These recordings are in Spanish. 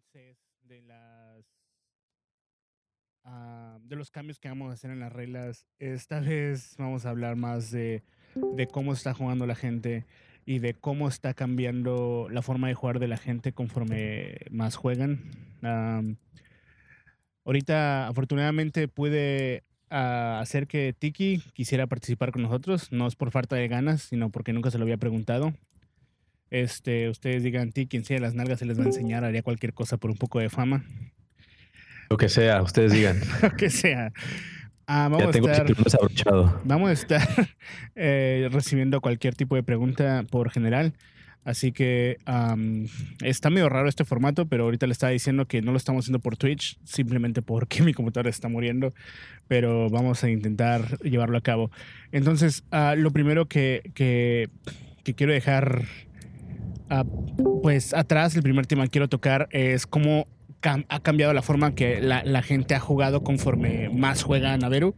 con CES de las ah, de los cambios que vamos a hacer en las reglas. Esta vez vamos a hablar más de, de cómo está jugando la gente y de cómo está cambiando la forma de jugar de la gente conforme más juegan. Am, ahorita, afortunadamente, pude ah, hacer que Tiki quisiera participar con nosotros. No es por falta de ganas, sino porque nunca se lo había preguntado. Este, ustedes digan, Tiki, quien sea las nalgas se les va a enseñar, haría cualquier cosa por un poco de fama. Lo que sea, ustedes digan. Lo que sea. Ah, vamos ya a tengo el estar. desabrochado. Vamos a estar eh, recibiendo cualquier tipo de pregunta por general. Así que está medio raro este formato, pero ahorita le estaba diciendo que no lo estamos haciendo por Twitch, simplemente porque mi computadora está muriendo, pero vamos a intentar llevarlo a cabo. Entonces, ah, lo primero que, que- que quiero dejar pues atrás, el primer tema que quiero tocar es cómo cam- ha cambiado la forma que la, gente ha jugado conforme más juega Naveru.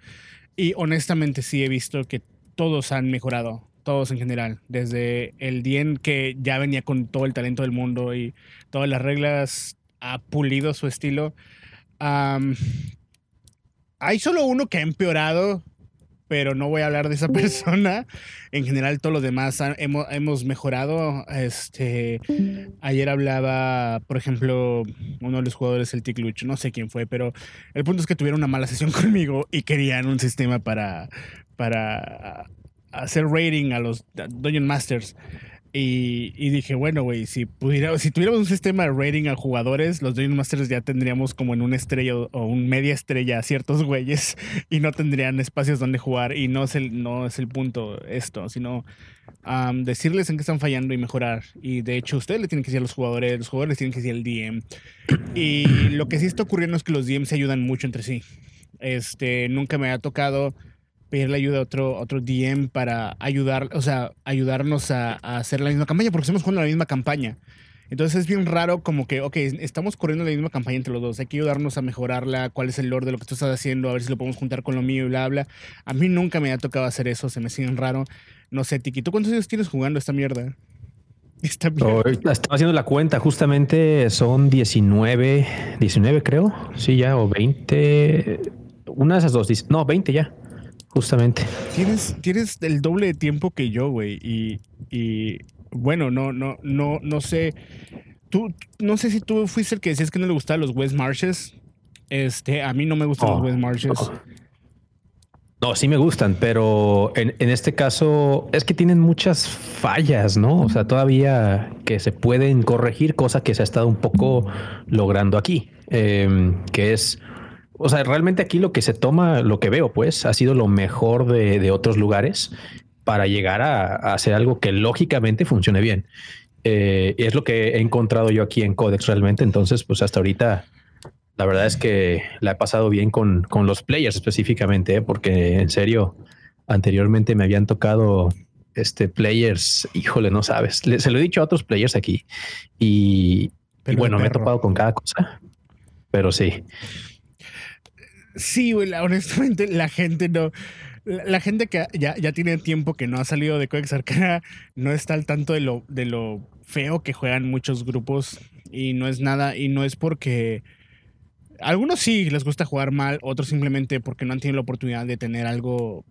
Y honestamente sí he visto que todos han mejorado, todos en general. Desde el Dien que ya venía con todo el talento del mundo y todas las reglas, ha pulido su estilo. Hay solo uno que ha empeorado, pero no voy a hablar de esa persona. En general, todos los demás hemos, hemos mejorado. Este, ayer hablaba, por ejemplo, uno de los jugadores, el Ticluch, no sé quién fue, pero el punto es que tuvieron una mala sesión conmigo y querían un sistema para, para hacer rating a los Dungeon Masters. Y, dije, bueno, güey, si, pudiera, si tuviéramos un sistema de rating a jugadores, los Dungeon Masters ya tendríamos como en una estrella o un media estrella a ciertos güeyes y no tendrían espacios donde jugar. Y no es el, no es el punto esto, sino am, decirles en qué están fallando y mejorar. Y de hecho, ustedes le tienen que decir a los jugadores, los jugadores tienen que decir al DM. Y lo que sí está ocurriendo es que los DMs se ayudan mucho entre sí. Este, nunca me ha tocado pedirle ayuda a otro, otro DM para ayudar, o sea, ayudarnos a, hacer la misma campaña, porque estamos jugando la misma campaña. Entonces es bien raro como que, ok, estamos corriendo la misma campaña entre los dos, hay que ayudarnos a mejorarla, cuál es el lore de lo que tú estás haciendo, a ver si lo podemos juntar con lo mío y bla, bla. A mí nunca me ha tocado hacer eso, se me sigue raro. No sé, Tiki, ¿tú cuántos años tienes jugando esta mierda? Esta mierda. Estaba haciendo la cuenta, justamente son 19, 19 creo. Sí, ya, o 20. Una de esas dos, no, 20 ya, justamente. Tienes, tienes el doble de tiempo que yo, güey. Y, y bueno, no, no, no, no sé. Tú, no sé si tú fuiste el que decías que no le gustaban los West Marshes. Este, a mí no me gustan los West Marshes. no. No, sí me gustan, pero en, en este caso es que tienen muchas fallas, ¿no? O sea, todavía que se pueden corregir, cosa que se ha estado un poco logrando aquí, eh, que es, o sea, realmente aquí lo que se toma, lo que veo, pues, ha sido lo mejor de, de otros lugares para llegar a, a hacer algo que lógicamente funcione bien. Eh, y es lo que he encontrado yo aquí en Codex realmente. Entonces, pues hasta ahorita la verdad es que la he pasado bien con, con los players específicamente, ¿eh? porque en serio, anteriormente me habían tocado este players, híjole, no sabes, Le- se lo he dicho a otros players aquí y, y bueno, me he topado con cada cosa, pero sí. Sí, güey, honestamente, la gente no. La, la gente que ya, ya tiene tiempo que no ha salido de Codex Arcana no está al tanto de lo, de lo feo que juegan muchos grupos. Y no es nada, y no es porque. Algunos sí les gusta jugar mal, otros simplemente porque no han tenido la oportunidad de tener algo.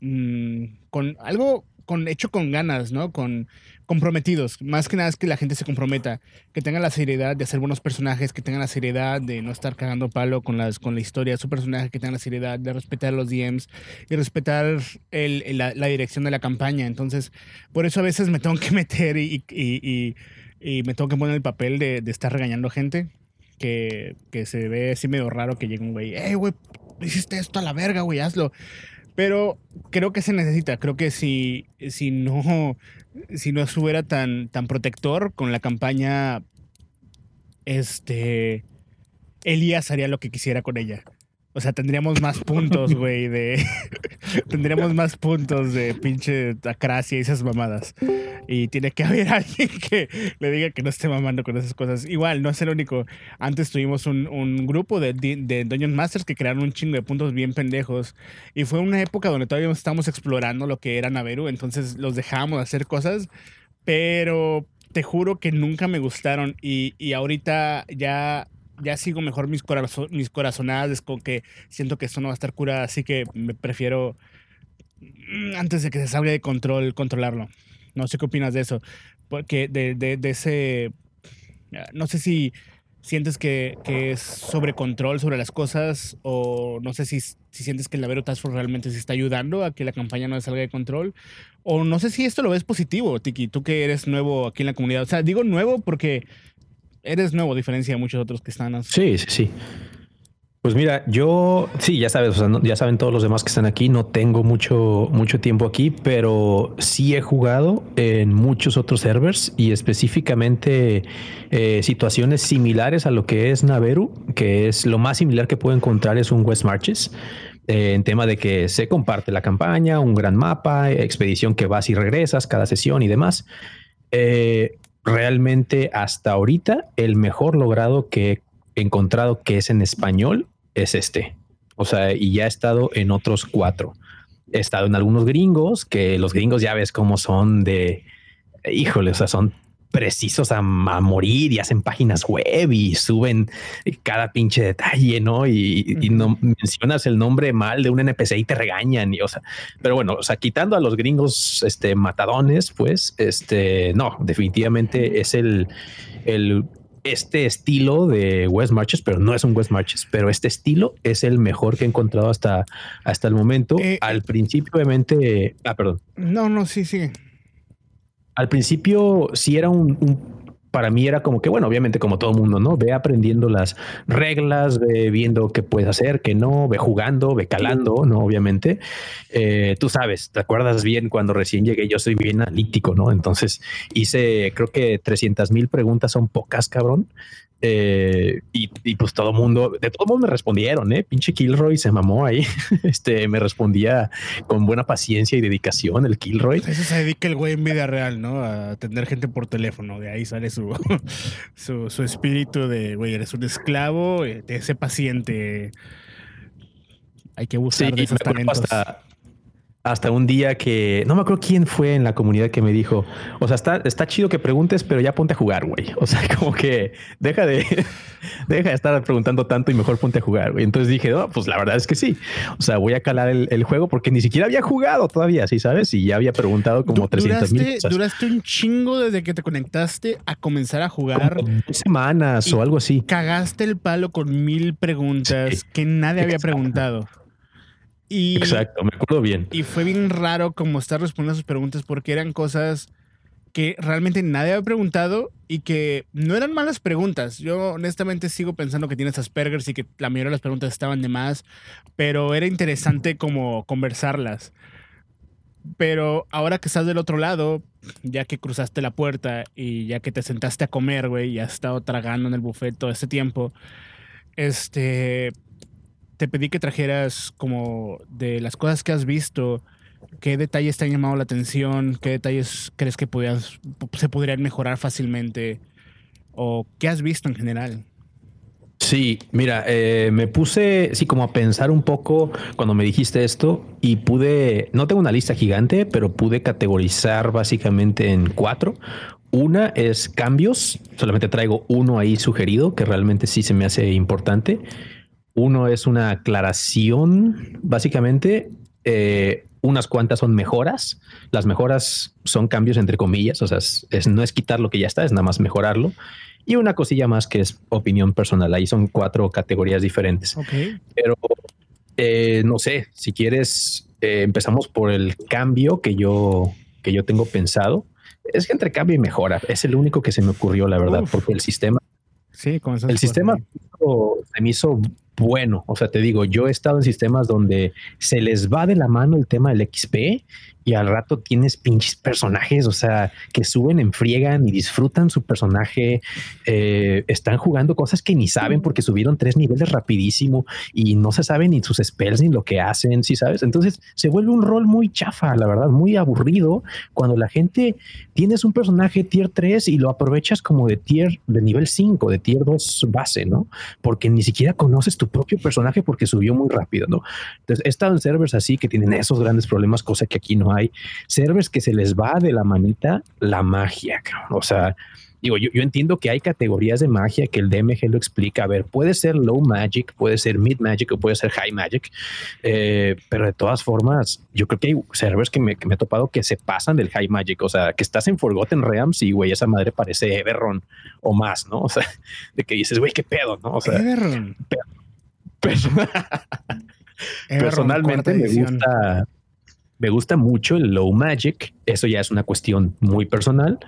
mm, con algo con, hecho con ganas, ¿no? Con comprometidos. Más que nada es que la gente se comprometa que tengan la seriedad de hacer buenos personajes, que tengan la seriedad de no estar cagando palo con, las, con la historia de su personaje, que tengan la seriedad de respetar los DMs y respetar el, el- la, la dirección de la campaña. Entonces, por eso a veces me tengo que meter y, y- y- y me tengo que poner el papel de, de estar regañando gente. Que, que se ve así medio raro que llegue un güey, hey, güey, hiciste esto a la verga, güey, hazlo. Pero creo que se necesita. Creo que si, si no si no estuviera tan, tan protector con la campaña, este, Elías haría lo que quisiera con ella. O sea, tendríamos más puntos, güey, de... tendríamos más puntos de pinche acracia y esas mamadas. Y tiene que haber alguien que le diga que no esté mamando con esas cosas. Igual, no es el único. Antes tuvimos un, un grupo de, de Dungeon Masters que crearon un chingo de puntos bien pendejos. Y fue una época donde todavía estábamos explorando lo que era Naveru. Entonces los dejábamos hacer cosas. Pero te juro que nunca me gustaron y, y ahorita ya, ya sigo mejor mis, corazon, mis corazonadas con que siento que esto no va a estar curado, así que me prefiero mm, antes de que se salga de control, controlarlo. No sé qué opinas de eso, porque de, de, de ese, no sé si sientes que, que, es sobre control sobre las cosas o no sé si, si sientes que el Lavero Task Force realmente se está ayudando a que la campaña no salga de control o no sé si esto lo ves positivo, Tiki, tú que eres nuevo aquí en la comunidad. O sea, digo nuevo porque eres nuevo a diferencia de muchos otros que están. Sí, sí, sí. Pues mira, yo sí, ya sabes, o sea, ya saben todos los demás que están aquí, no tengo mucho, mucho tiempo aquí, pero sí he jugado en muchos otros servers y específicamente eh, situaciones similares a lo que es Naveru, que es lo más similar que puedo encontrar es un West Marches. Eh, en tema de que se comparte la campaña, un gran mapa, expedición que vas y regresas cada sesión y demás. Eh, realmente hasta ahorita el mejor logrado que he encontrado que es en español es este. O sea, y ya he estado en otros cuatro. He estado en algunos gringos, que los gringos ya ves cómo son de, híjole, o sea, son precisos a, a, morir y hacen páginas web y suben cada pinche detalle, ¿no? Y, y, no mencionas el nombre mal de un NPC y te regañan. Y, o sea, pero bueno, o sea, quitando a los gringos este, matadones, pues, este, no, definitivamente es el, el este estilo de West Marches, pero no es un West Marches, pero este estilo es el mejor que he encontrado hasta, hasta el momento. Eh, Al principio, obviamente, ah, perdón. No, no, sí, sí. Al principio sí era un, un para mí era como que, bueno, obviamente como todo mundo, ¿no? Ve aprendiendo las reglas, ve viendo qué puedes hacer, qué no, ve jugando, ve calando, ¿no? Obviamente. Eh, tú sabes, ¿te acuerdas bien cuando recién llegué? Yo soy bien analítico, ¿no? Entonces hice, creo que 300 mil preguntas son pocas, cabrón. Eh, y, y, pues todo mundo, de todo mundo me respondieron, ¿eh? Pinche Kilroy se mamó ahí. Este me respondía con buena paciencia y dedicación el Kilroy. Eso se dedica el güey en vida real, ¿no? A atender gente por teléfono. De ahí sale su, su, su espíritu de, güey, eres un esclavo, de ese paciente. Hay que buscar sí, de esos talentos. Hasta, hasta un día que no me acuerdo quién fue en la comunidad que me dijo, o sea, está, está chido que preguntes, pero ya ponte a jugar, güey. O sea, como que deja de, deja de estar preguntando tanto y mejor ponte a jugar, güey. Entonces dije, no, pues la verdad es que sí. O sea, voy a calar el, el juego porque ni siquiera había jugado todavía, ¿sí sabes? Y ya había preguntado como 300 mil. Duraste un chingo desde que te conectaste a comenzar a jugar. Como semanas o algo así. Cagaste el palo con mil preguntas sí. que nadie había preguntado. Y, Exacto, me acuerdo bien. Y fue bien raro como estar respondiendo a sus preguntas porque eran cosas que realmente nadie había preguntado y que no eran malas preguntas. Yo honestamente sigo pensando que tienes Asperger's y que la mayoría de las preguntas estaban de más, pero era interesante como conversarlas. Pero ahora que estás del otro lado, ya que cruzaste la puerta y ya que te sentaste a comer, güey, y has estado tragando en el buffet todo este tiempo, este, te pedí que trajeras como de las cosas que has visto, qué detalles te han llamado la atención, qué detalles crees que podías, se podrían mejorar fácilmente o qué has visto en general. Sí, mira, eh, me puse, sí, como a pensar un poco cuando me dijiste esto y pude, no tengo una lista gigante, pero pude categorizar básicamente en cuatro. Una es cambios, solamente traigo uno ahí sugerido que realmente sí se me hace importante. Uno es una aclaración, básicamente. Eh, unas cuantas son mejoras. Las mejoras son cambios entre comillas, o sea, es, es, no es quitar lo que ya está, es nada más mejorarlo. Y una cosilla más que es opinión personal. Ahí son cuatro categorías diferentes. Okay. Pero eh, no sé, si quieres, eh, empezamos por el cambio que yo, que yo tengo pensado. Es que entre cambio y mejora es el único que se me ocurrió, la verdad, Uf. porque el sistema. Sí, el sistema se me hizo bueno. O sea, te digo, yo he estado en sistemas donde se les va de la mano el tema del XP y al rato tienes pinches personajes, o sea, que suben, enfriegan y disfrutan su personaje. Eh, están jugando cosas que ni saben porque subieron tres niveles rapidísimo y no se saben ni sus spells ni lo que hacen, si ¿sí sabes. Entonces se vuelve un rol muy chafa, la verdad, muy aburrido cuando la gente tienes un personaje tier 3 y lo aprovechas como de tier de nivel 5, de tier 2 base, ¿no? Porque ni siquiera conoces tu propio personaje porque subió muy rápido, ¿no? Entonces he estado en servers así que tienen esos grandes problemas, cosa que aquí no hay servers que se les va de la manita la magia. O sea, Digo, yo, entiendo que hay categorías de magia que el DMG lo explica. A ver, puede ser low magic, puede ser mid magic o puede ser high magic, eh, pero de todas formas, yo creo que hay servers que me, he topado que se pasan del high magic. O sea, que estás en Forgotten Realms y, güey, esa madre parece Everron o más, ¿no? O sea, de que dices, güey, qué pedo, ¿no? O sea, Everron. personalmente me gusta me gusta mucho el low magic. Eso ya es una cuestión muy personal.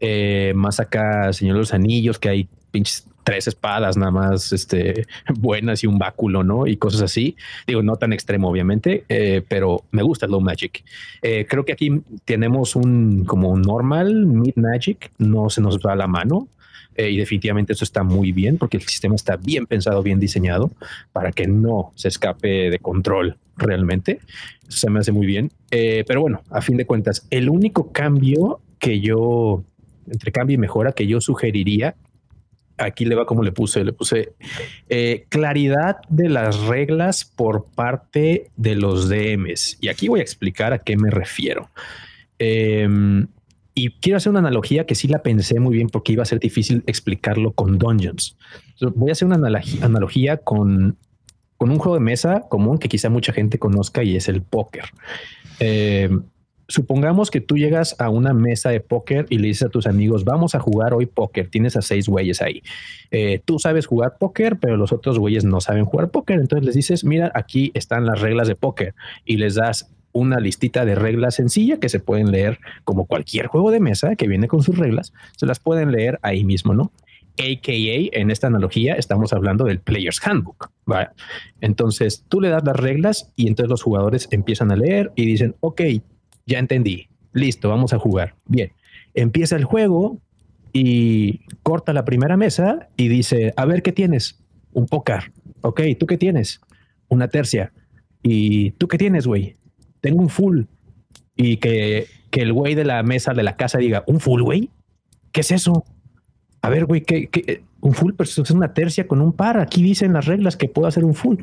Eh, más acá, Señor de los Anillos, que hay pinches tres espadas nada más este, buenas y un báculo, ¿no? Y cosas así. Digo, no tan extremo, obviamente, eh, pero me gusta el low magic. Eh, creo que aquí tenemos un como un normal mid magic, no se nos va la mano. Y definitivamente eso está muy bien porque el sistema está bien pensado, bien diseñado para que no se escape de control realmente. Eso se me hace muy bien. Eh, pero bueno, a fin de cuentas, el único cambio que yo, entre cambio y mejora, que yo sugeriría, aquí le va como le puse, le puse eh, claridad de las reglas por parte de los DMs. Y aquí voy a explicar a qué me refiero. Em, y quiero hacer una analogía que sí la pensé muy bien porque iba a ser difícil explicarlo con Dungeons. voy a hacer una analogía con con un juego de mesa común que quizá mucha gente conozca y es el póker. Eh, supongamos que tú llegas a una mesa de póker y le dices a tus amigos, vamos a jugar hoy póker, tienes a seis güeyes ahí. Eh, tú sabes jugar póker, pero los otros güeyes no saben jugar póker. Entonces les dices, mira, aquí están las reglas de póker y les das una listita de reglas sencilla que se pueden leer como cualquier juego de mesa que viene con sus reglas, se las pueden leer ahí mismo, ¿no? AKA, en esta analogía, estamos hablando del Player's Handbook. Entonces, tú le das las reglas y entonces los jugadores empiezan a leer y dicen, ok, ya entendí, listo, vamos a jugar. Bien, empieza el juego y corta la primera mesa y dice, a ver, ¿qué tienes? Un póker. Ok, ¿tú qué tienes? Una tercia. ¿Y tú qué tienes, güey? Tengo un full. Y que, que el güey de la mesa de la casa diga, ¿un full, güey? ¿Qué es eso? a ver, güey, que, un full es una tercia con un par. Aquí dicen las reglas que puedo hacer un full.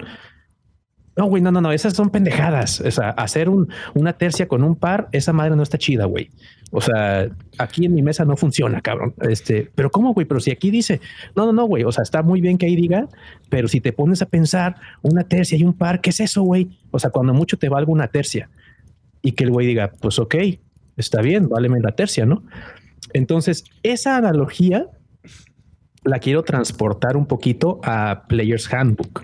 No, güey, no, no, no, esas son pendejadas. O sea, hacer un, una tercia con un par, esa madre no está chida, güey. O sea, aquí en mi mesa no funciona, cabrón. Este, pero ¿cómo, güey? Pero si aquí dice, no, no, no, güey. O sea, está muy bien que ahí diga, pero si te pones a pensar una tercia y un par, ¿qué es eso, güey? O sea, cuando mucho te valga una tercia y que el güey diga, pues ok, está bien, váleme la tercia, ¿no? Entonces, esa analogía la quiero transportar un poquito a Player's Handbook.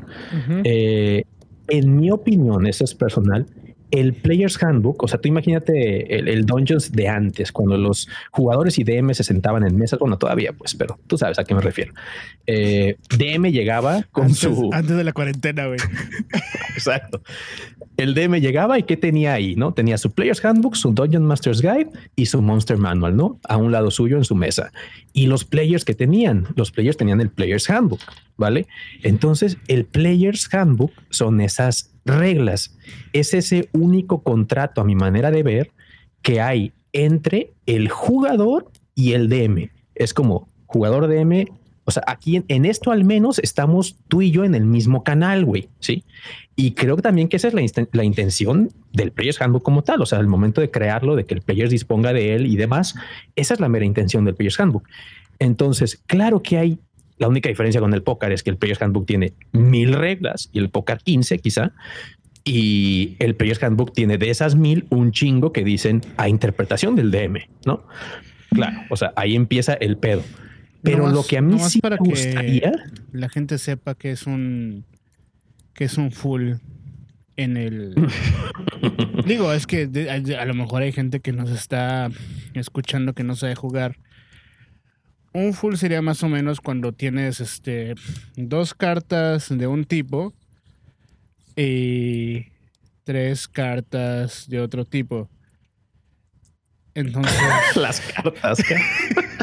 Eh, en mi opinión, eso es personal, el Player's Handbook, o sea, tú imagínate el, Dungeons de antes, cuando los jugadores y DM se sentaban en mesas, bueno, todavía pues, pero tú sabes a qué me refiero. Eh, DM llegaba con su... Antes de la cuarentena, güey. Exacto. El DM llegaba y ¿qué tenía ahí? ¿No? Tenía su Player's Handbook, su Dungeon Master's Guide y su Monster Manual, ¿no? A un lado suyo en su mesa. Y los players que tenían, los players tenían el Player's Handbook, ¿vale? Entonces, el Player's Handbook son esas reglas. Es ese único contrato, a mi manera de ver, que hay entre el jugador y el DM. Es como jugador DM. O sea, aquí en, esto al menos estamos tú y yo en el mismo canal, güey. Sí. Y creo también que esa es la, intención del Player's Handbook como tal. O sea, el momento de crearlo, de que el player disponga de él y demás. Esa es la mera intención del Player's Handbook. Entonces, claro que hay la única diferencia con el póker es que el Player's Handbook tiene mil reglas y el póker 15 quizá. Y el Player's Handbook tiene de esas mil un chingo que dicen a interpretación del DM, ¿no? Claro, o sea, ahí empieza el pedo. Pero lo que a mí sí me gustaría... la gente sepa que es un... que es un full en el... Digo, es que a lo mejor hay gente que nos está escuchando que no sabe jugar un full sería más o menos cuando tienes este dos cartas de un tipo y tres cartas de otro tipo. Entonces. Las cartas.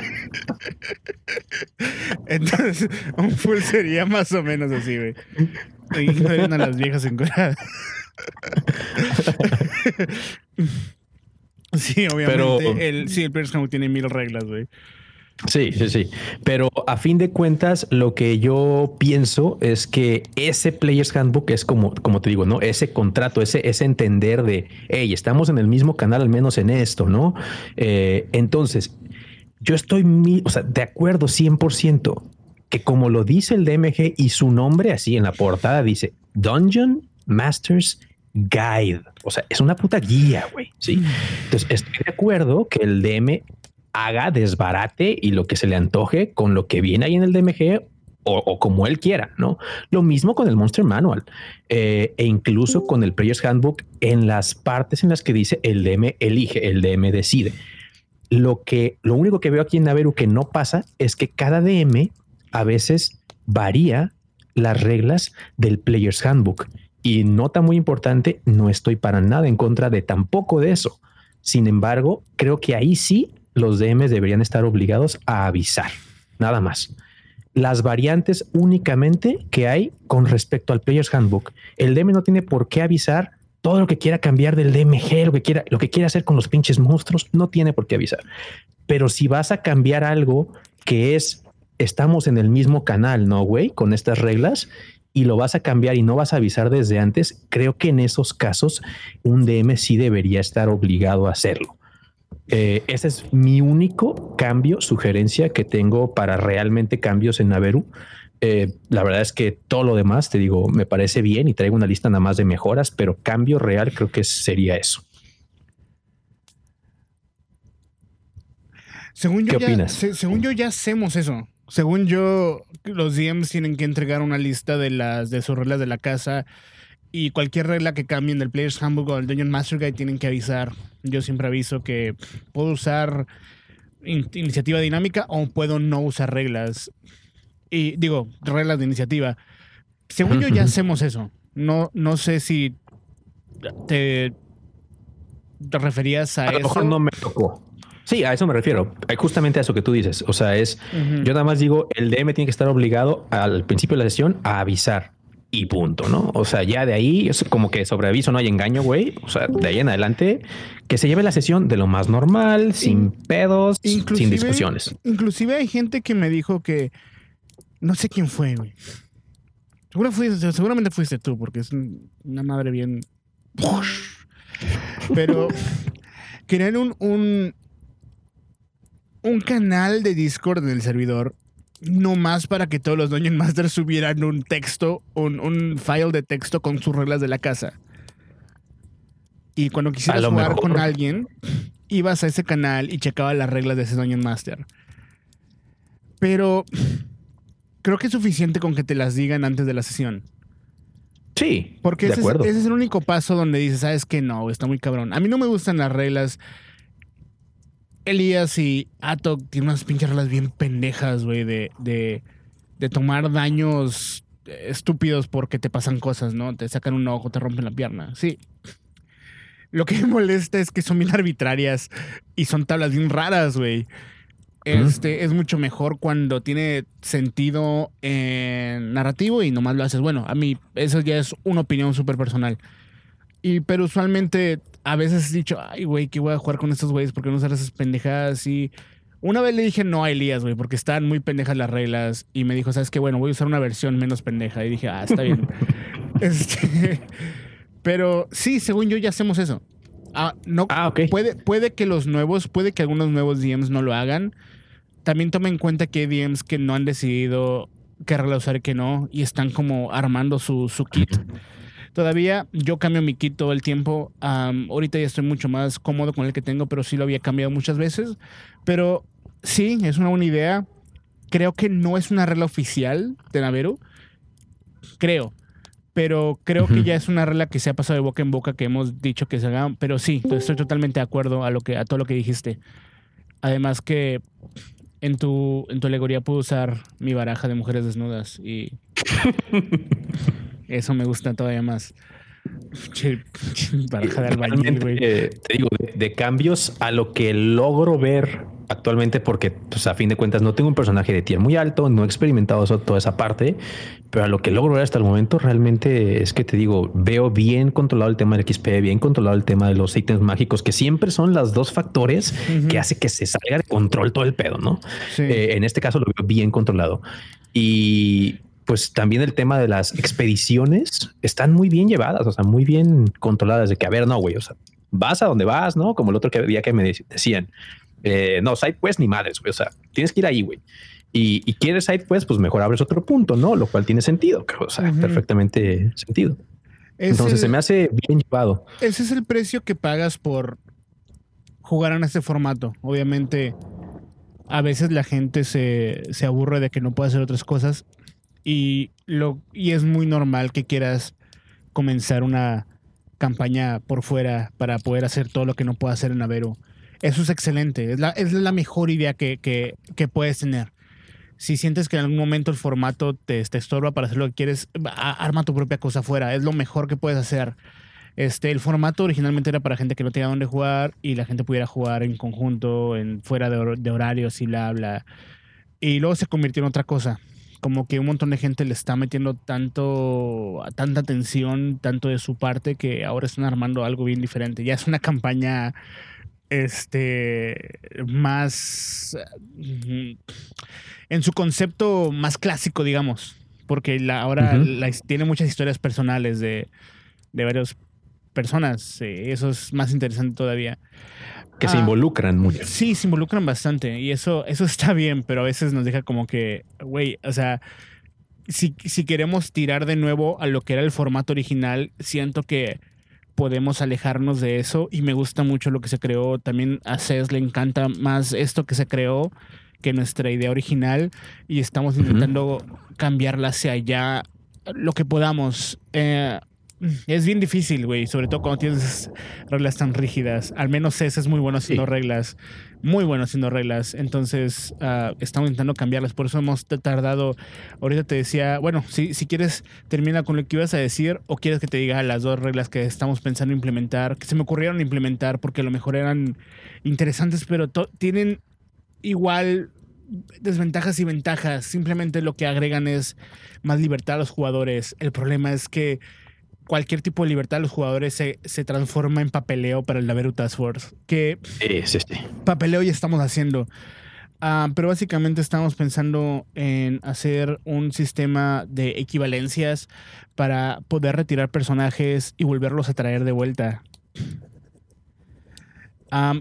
Entonces, un full sería más o menos así, güey. Ignoren a las viejas encoradas. sí, obviamente. Pero... El, sí, el Player's tiene mil reglas, güey. Sí, sí, sí. Pero a fin de cuentas, lo que yo pienso es que ese Players Handbook es como, como te digo, ¿no? Ese contrato, ese, ese entender de, hey, estamos en el mismo canal, al menos en esto, ¿no? Eh, entonces, yo estoy o sea, de acuerdo 100% que como lo dice el DMG y su nombre así en la portada dice Dungeon Masters Guide. O sea, es una puta guía, güey. Sí. Entonces, estoy de acuerdo que el DM haga desbarate y lo que se le antoje con lo que viene ahí en el DMG o, como él quiera, ¿no? Lo mismo con el Monster Manual eh, e incluso con el Player's Handbook en las partes en las que dice el DM elige, el DM decide. Lo que, lo único que veo aquí en Naveru que no pasa es que cada DM a veces varía las reglas del Player's Handbook. Y nota muy importante, no estoy para nada en contra de tampoco de eso. Sin embargo, creo que ahí sí los DMs deberían estar obligados a avisar, nada más. Las variantes únicamente que hay con respecto al Player's Handbook. El DM no tiene por qué avisar todo lo que quiera cambiar del DMG, lo que quiera, lo que quiera hacer con los pinches monstruos, no tiene por qué avisar. Pero si vas a cambiar algo que es, estamos en el mismo canal, ¿no, güey? Con estas reglas y lo vas a cambiar y no vas a avisar desde antes, creo que en esos casos un DM sí debería estar obligado a hacerlo. Eh, ese es mi único cambio, sugerencia que tengo para realmente cambios en Naveru. Eh, la verdad es que todo lo demás, te digo, me parece bien y traigo una lista nada más de mejoras, pero cambio real creo que sería eso. Según yo ¿Qué opinas? según yo ya hacemos eso. Según yo, los DMs tienen que entregar una lista de las de sus reglas de la casa y cualquier regla que cambien del Player's Handbook o del Dungeon Master Guide tienen que avisar. Yo siempre aviso que puedo usar iniciativa dinámica o puedo no usar reglas. Y digo, reglas de iniciativa. Según yo ya hacemos eso. No, no sé si te, te referías a, a eso. Lo mejor no me tocó. Sí, a eso me refiero. Justamente a eso que tú dices. O sea, es yo nada más digo, el DM tiene que estar obligado al principio de la sesión a avisar y punto, ¿no? O sea, ya de ahí es como que sobre aviso no hay engaño, güey. O sea, de ahí en adelante que se lleve la sesión de lo más normal, sin pedos, sin discusiones. Inclusive hay gente que me dijo que no sé quién fue, güey. seguramente fuiste tú, porque es una madre bien. Pero querían un, un, un canal de Discord en el servidor no más para que todos los Dungeon Masters subieran un texto, un, un file de texto con sus reglas de la casa. Y cuando quisieras jugar con alguien, ibas a ese canal y checabas las reglas de ese Dungeon Master. Pero creo que es suficiente con que te las digan antes de la sesión. Sí. Porque ese, Es, el único paso donde dices, sabes que no, está muy cabrón. A mí no me gustan las reglas Elías y Ato tienen unas pinches reglas bien pendejas, güey, de, de, de, tomar daños estúpidos porque te pasan cosas, ¿no? Te sacan un ojo, te rompen la pierna. Sí. Lo que me molesta es que son bien arbitrarias y son tablas bien raras, güey. Este es mucho mejor cuando tiene sentido en narrativo y nomás lo haces. Bueno, a mí eso ya es una opinión súper personal. Y, pero usualmente a veces he dicho, ay, güey, ¿qué voy a jugar con estos güeyes? ¿Por qué no usar esas pendejadas? Y una vez le dije no a Elías, güey, porque están muy pendejas las reglas. Y me dijo, ¿sabes qué? Bueno, voy a usar una versión menos pendeja. Y dije, ah, está bien. este, pero sí, según yo ya hacemos eso. Ah, no, ah, puede, puede que los nuevos, puede que algunos nuevos DMs no lo hagan. También tome en cuenta que hay DMs que no han decidido qué regla usar y qué no. Y están como armando su, su kit. Todavía yo cambio mi kit todo el tiempo. ahorita ya estoy mucho más cómodo con el que tengo, pero sí lo había cambiado muchas veces. Pero sí, es una buena idea. Creo que no es una regla oficial de Naveru. Creo. Pero creo que ya es una regla que se ha pasado de boca en boca que hemos dicho que se haga. Pero sí, estoy totalmente de acuerdo a, lo que, a todo lo que dijiste. Además que en tu, en tu alegoría puedo usar mi baraja de mujeres desnudas y Eso me gusta todavía más. Baraja de albañil, güey. te digo, de, cambios a lo que logro ver actualmente porque pues, a fin de cuentas no tengo un personaje de tier muy alto, no he experimentado eso, toda esa parte, pero a lo que logro ver hasta el momento realmente es que te digo, veo bien controlado el tema del XP, bien controlado el tema de los ítems mágicos, que siempre son los dos factores que hace que se salga de control todo el pedo, ¿no? Eh, en este caso lo veo bien controlado. Y pues también el tema de las expediciones están muy bien llevadas, o sea, muy bien controladas de que, a ver, no, güey, o sea, vas a donde vas, ¿no? Como el otro día que me decían, eh, no, side quest ni madres, güey, o sea, tienes que ir ahí, güey. Y, quieres side quest, pues mejor abres otro punto, ¿no? Lo cual tiene sentido, o sea, perfectamente sentido. Entonces se me hace bien llevado. Ese es el precio que pagas por jugar en este formato. Obviamente, a veces la gente se, se aburre de que no puede hacer otras cosas y, lo, y es muy normal que quieras comenzar una campaña por fuera para poder hacer todo lo que no puedo hacer en Avero. Eso es excelente, es la, es la mejor idea que, que, puedes tener. Si sientes que en algún momento el formato te, estorba para hacer lo que quieres, arma tu propia cosa fuera, es lo mejor que puedes hacer. Este, el formato originalmente era para gente que no tenía dónde jugar y la gente pudiera jugar en conjunto, en fuera de, de horarios y bla, bla. Y luego se convirtió en otra cosa como que un montón de gente le está metiendo tanto, tanta atención, tanto de su parte, que ahora están armando algo bien diferente. Ya es una campaña este más mm, en su concepto más clásico, digamos. Porque la, ahora tiene muchas historias personales de, de varias personas. eso es más interesante todavía. Que se ah, involucran mucho. Sí, se involucran bastante y eso, eso está bien, pero a veces nos deja como que, güey, o sea, si, si queremos tirar de nuevo a lo que era el formato original, siento que podemos alejarnos de eso y me gusta mucho lo que se creó. También a Cés le encanta más esto que se creó que nuestra idea original y estamos intentando cambiarla hacia allá lo que podamos. Eh, es bien difícil, güey, sobre todo cuando tienes reglas tan rígidas. Al menos ese es muy bueno haciendo reglas, muy bueno haciendo reglas. Entonces, uh, estamos intentando cambiarlas. Por eso hemos tardado. Ahorita te decía, bueno, si, si quieres, termina con lo que ibas a decir o quieres que te diga las dos reglas que estamos pensando implementar, que se me ocurrieron implementar porque a lo mejor eran interesantes, pero tienen igual desventajas y ventajas. Simplemente lo que agregan es más libertad a los jugadores. El problema es que cualquier tipo de libertad los jugadores se, se transforma en papeleo para el Naveru Task Force. Que papeleo ya estamos haciendo. Ah, pero básicamente estamos pensando en hacer un sistema de equivalencias para poder retirar personajes y volverlos a traer de vuelta.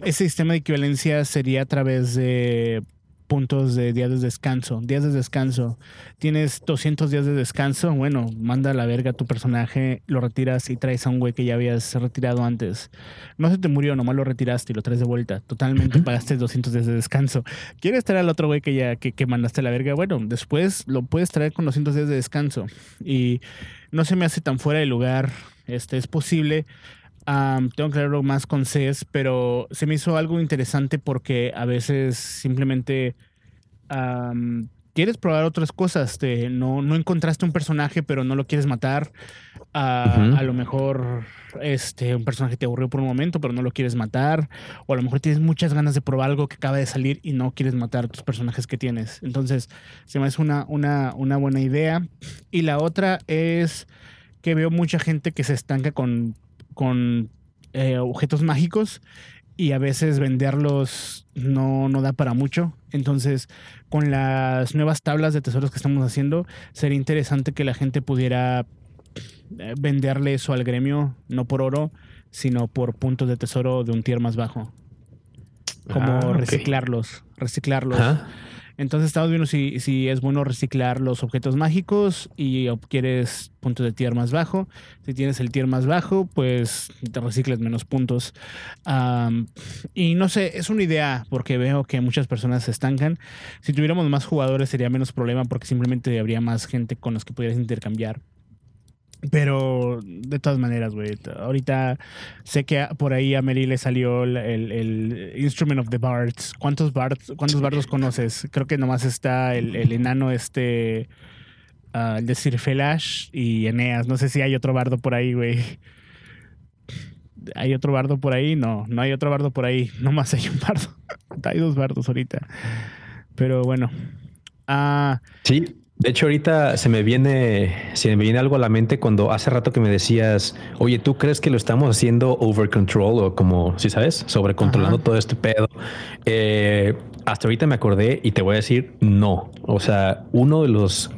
ese sistema de equivalencias sería a través de puntos de días de descanso. Días de descanso. Tienes 200 días de descanso. Bueno, manda a la verga a tu personaje, lo retiras y traes a un güey que ya habías retirado antes. No se te murió, nomás lo retiraste y lo traes de vuelta. Totalmente pagaste 200 días de descanso. ¿Quieres traer al otro güey que ya que, que mandaste a la verga? Bueno, después lo puedes traer con 200 días de descanso. Y no se me hace tan fuera de lugar. Este es posible tengo que hablarlo más con CES, pero se me hizo algo interesante porque a veces simplemente quieres probar otras cosas. no, no encontraste un personaje, pero no lo quieres matar. A lo mejor este, un personaje te aburrió por un momento, pero no lo quieres matar. O a lo mejor tienes muchas ganas de probar algo que acaba de salir y no quieres matar a tus personajes que tienes. Entonces, se me hace una, una, una buena idea. Y la otra es que veo mucha gente que se estanca con con eh, objetos mágicos y a veces venderlos no, no da para mucho. Entonces, con las nuevas tablas de tesoros que estamos haciendo, sería interesante que la gente pudiera eh, venderle eso al gremio, no por oro, sino por puntos de tesoro de un tier más bajo. Como ah, reciclarlos, reciclarlos. Entonces estamos viendo si, si, es bueno reciclar los objetos mágicos y quieres puntos de tier más bajo. Si tienes el tier más bajo, pues te recicles menos puntos. y no sé, es una idea porque veo que muchas personas se estancan. Si tuviéramos más jugadores sería menos problema porque simplemente habría más gente con los que pudieras intercambiar. Pero de todas maneras, güey. Ahorita sé que por ahí a Mary le salió el, Instrument of the Bards. ¿Cuántos bards, cuántos bardos conoces? Creo que nomás está el, enano este. Uh, el de Sir Felash y Eneas. No sé si hay otro bardo por ahí, güey. ¿hay otro bardo por ahí? No, no hay otro bardo por ahí. Nomás hay un bardo. hay dos bardos ahorita. Pero bueno. Ah, sí, de hecho, ahorita se me viene, se me viene algo a la mente cuando hace rato que me decías, oye, ¿tú crees que lo estamos haciendo over control o como, si sabes, sobre controlando todo este pedo? Eh, hasta ahorita me acordé y te voy a decir no. O sea, uno de los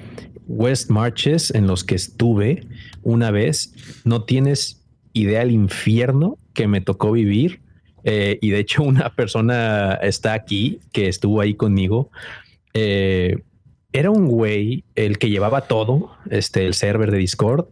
West Marches en los que estuve una vez, no tienes idea del infierno que me tocó vivir. Eh, y de hecho, una persona está aquí que estuvo ahí conmigo. Eh, era un güey el que llevaba todo, este, el server de Discord.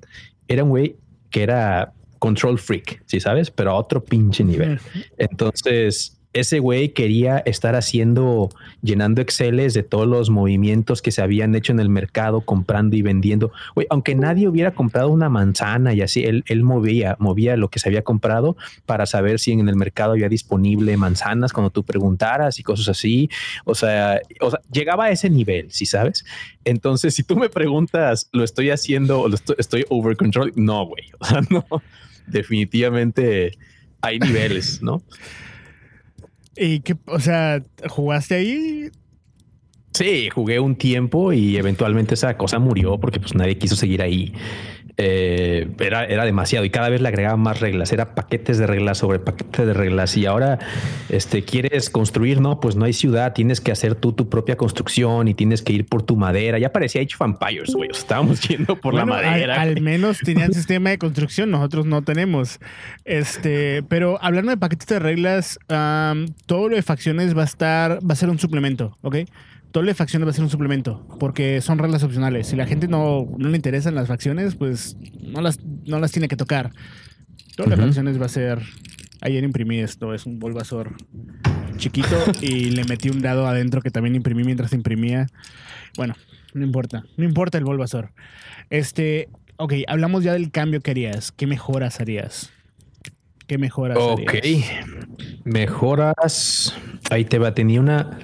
Era un güey que era control freak, si sabes, pero a otro pinche nivel. Entonces, ese güey quería estar haciendo, llenando Exceles de todos los movimientos que se habían hecho en el mercado, comprando y vendiendo. Güey, aunque nadie hubiera comprado una manzana y así, él, él movía, movía lo que se había comprado para saber si en el mercado había disponible manzanas cuando tú preguntaras y cosas así. O sea, o sea llegaba a ese nivel, si sabes. Entonces, si tú me preguntas, ¿lo estoy haciendo o estoy, over control? No, güey. Definitivamente hay niveles, ¿no? ¿Y qué, o sea, jugaste ahí? Sí, jugué un tiempo y eventualmente esa cosa murió porque pues nadie quiso seguir ahí. Eh, era, era demasiado y cada vez le agregaban más reglas. Era paquetes de reglas sobre paquetes de reglas. Y ahora este, quieres construir, no, pues no hay ciudad. Tienes que hacer tú tu propia construcción y tienes que ir por tu madera. Ya parecía Age Vampires, güey. Estábamos yendo por la madera. Al, menos tenían sistema de construcción. Nosotros no tenemos. Este, pero hablando de paquetes de reglas, todo lo de facciones va a estar, va a ser un suplemento, ¿ok? Facciones va a ser un suplemento, porque son reglas opcionales. Si la gente no, le interesan las facciones, pues no las, no las tiene que tocar. Todo facciones va a ser. Ayer imprimí esto, es un Bulbasaur chiquito y le metí un dado adentro que también imprimí mientras imprimía. Bueno, no importa, no importa el Bulbasaur. Este, ok, hablamos ya del cambio que harías. ¿Qué mejoras harías? ¿Qué mejoras Ok, mejoras. Ahí te va, tenía una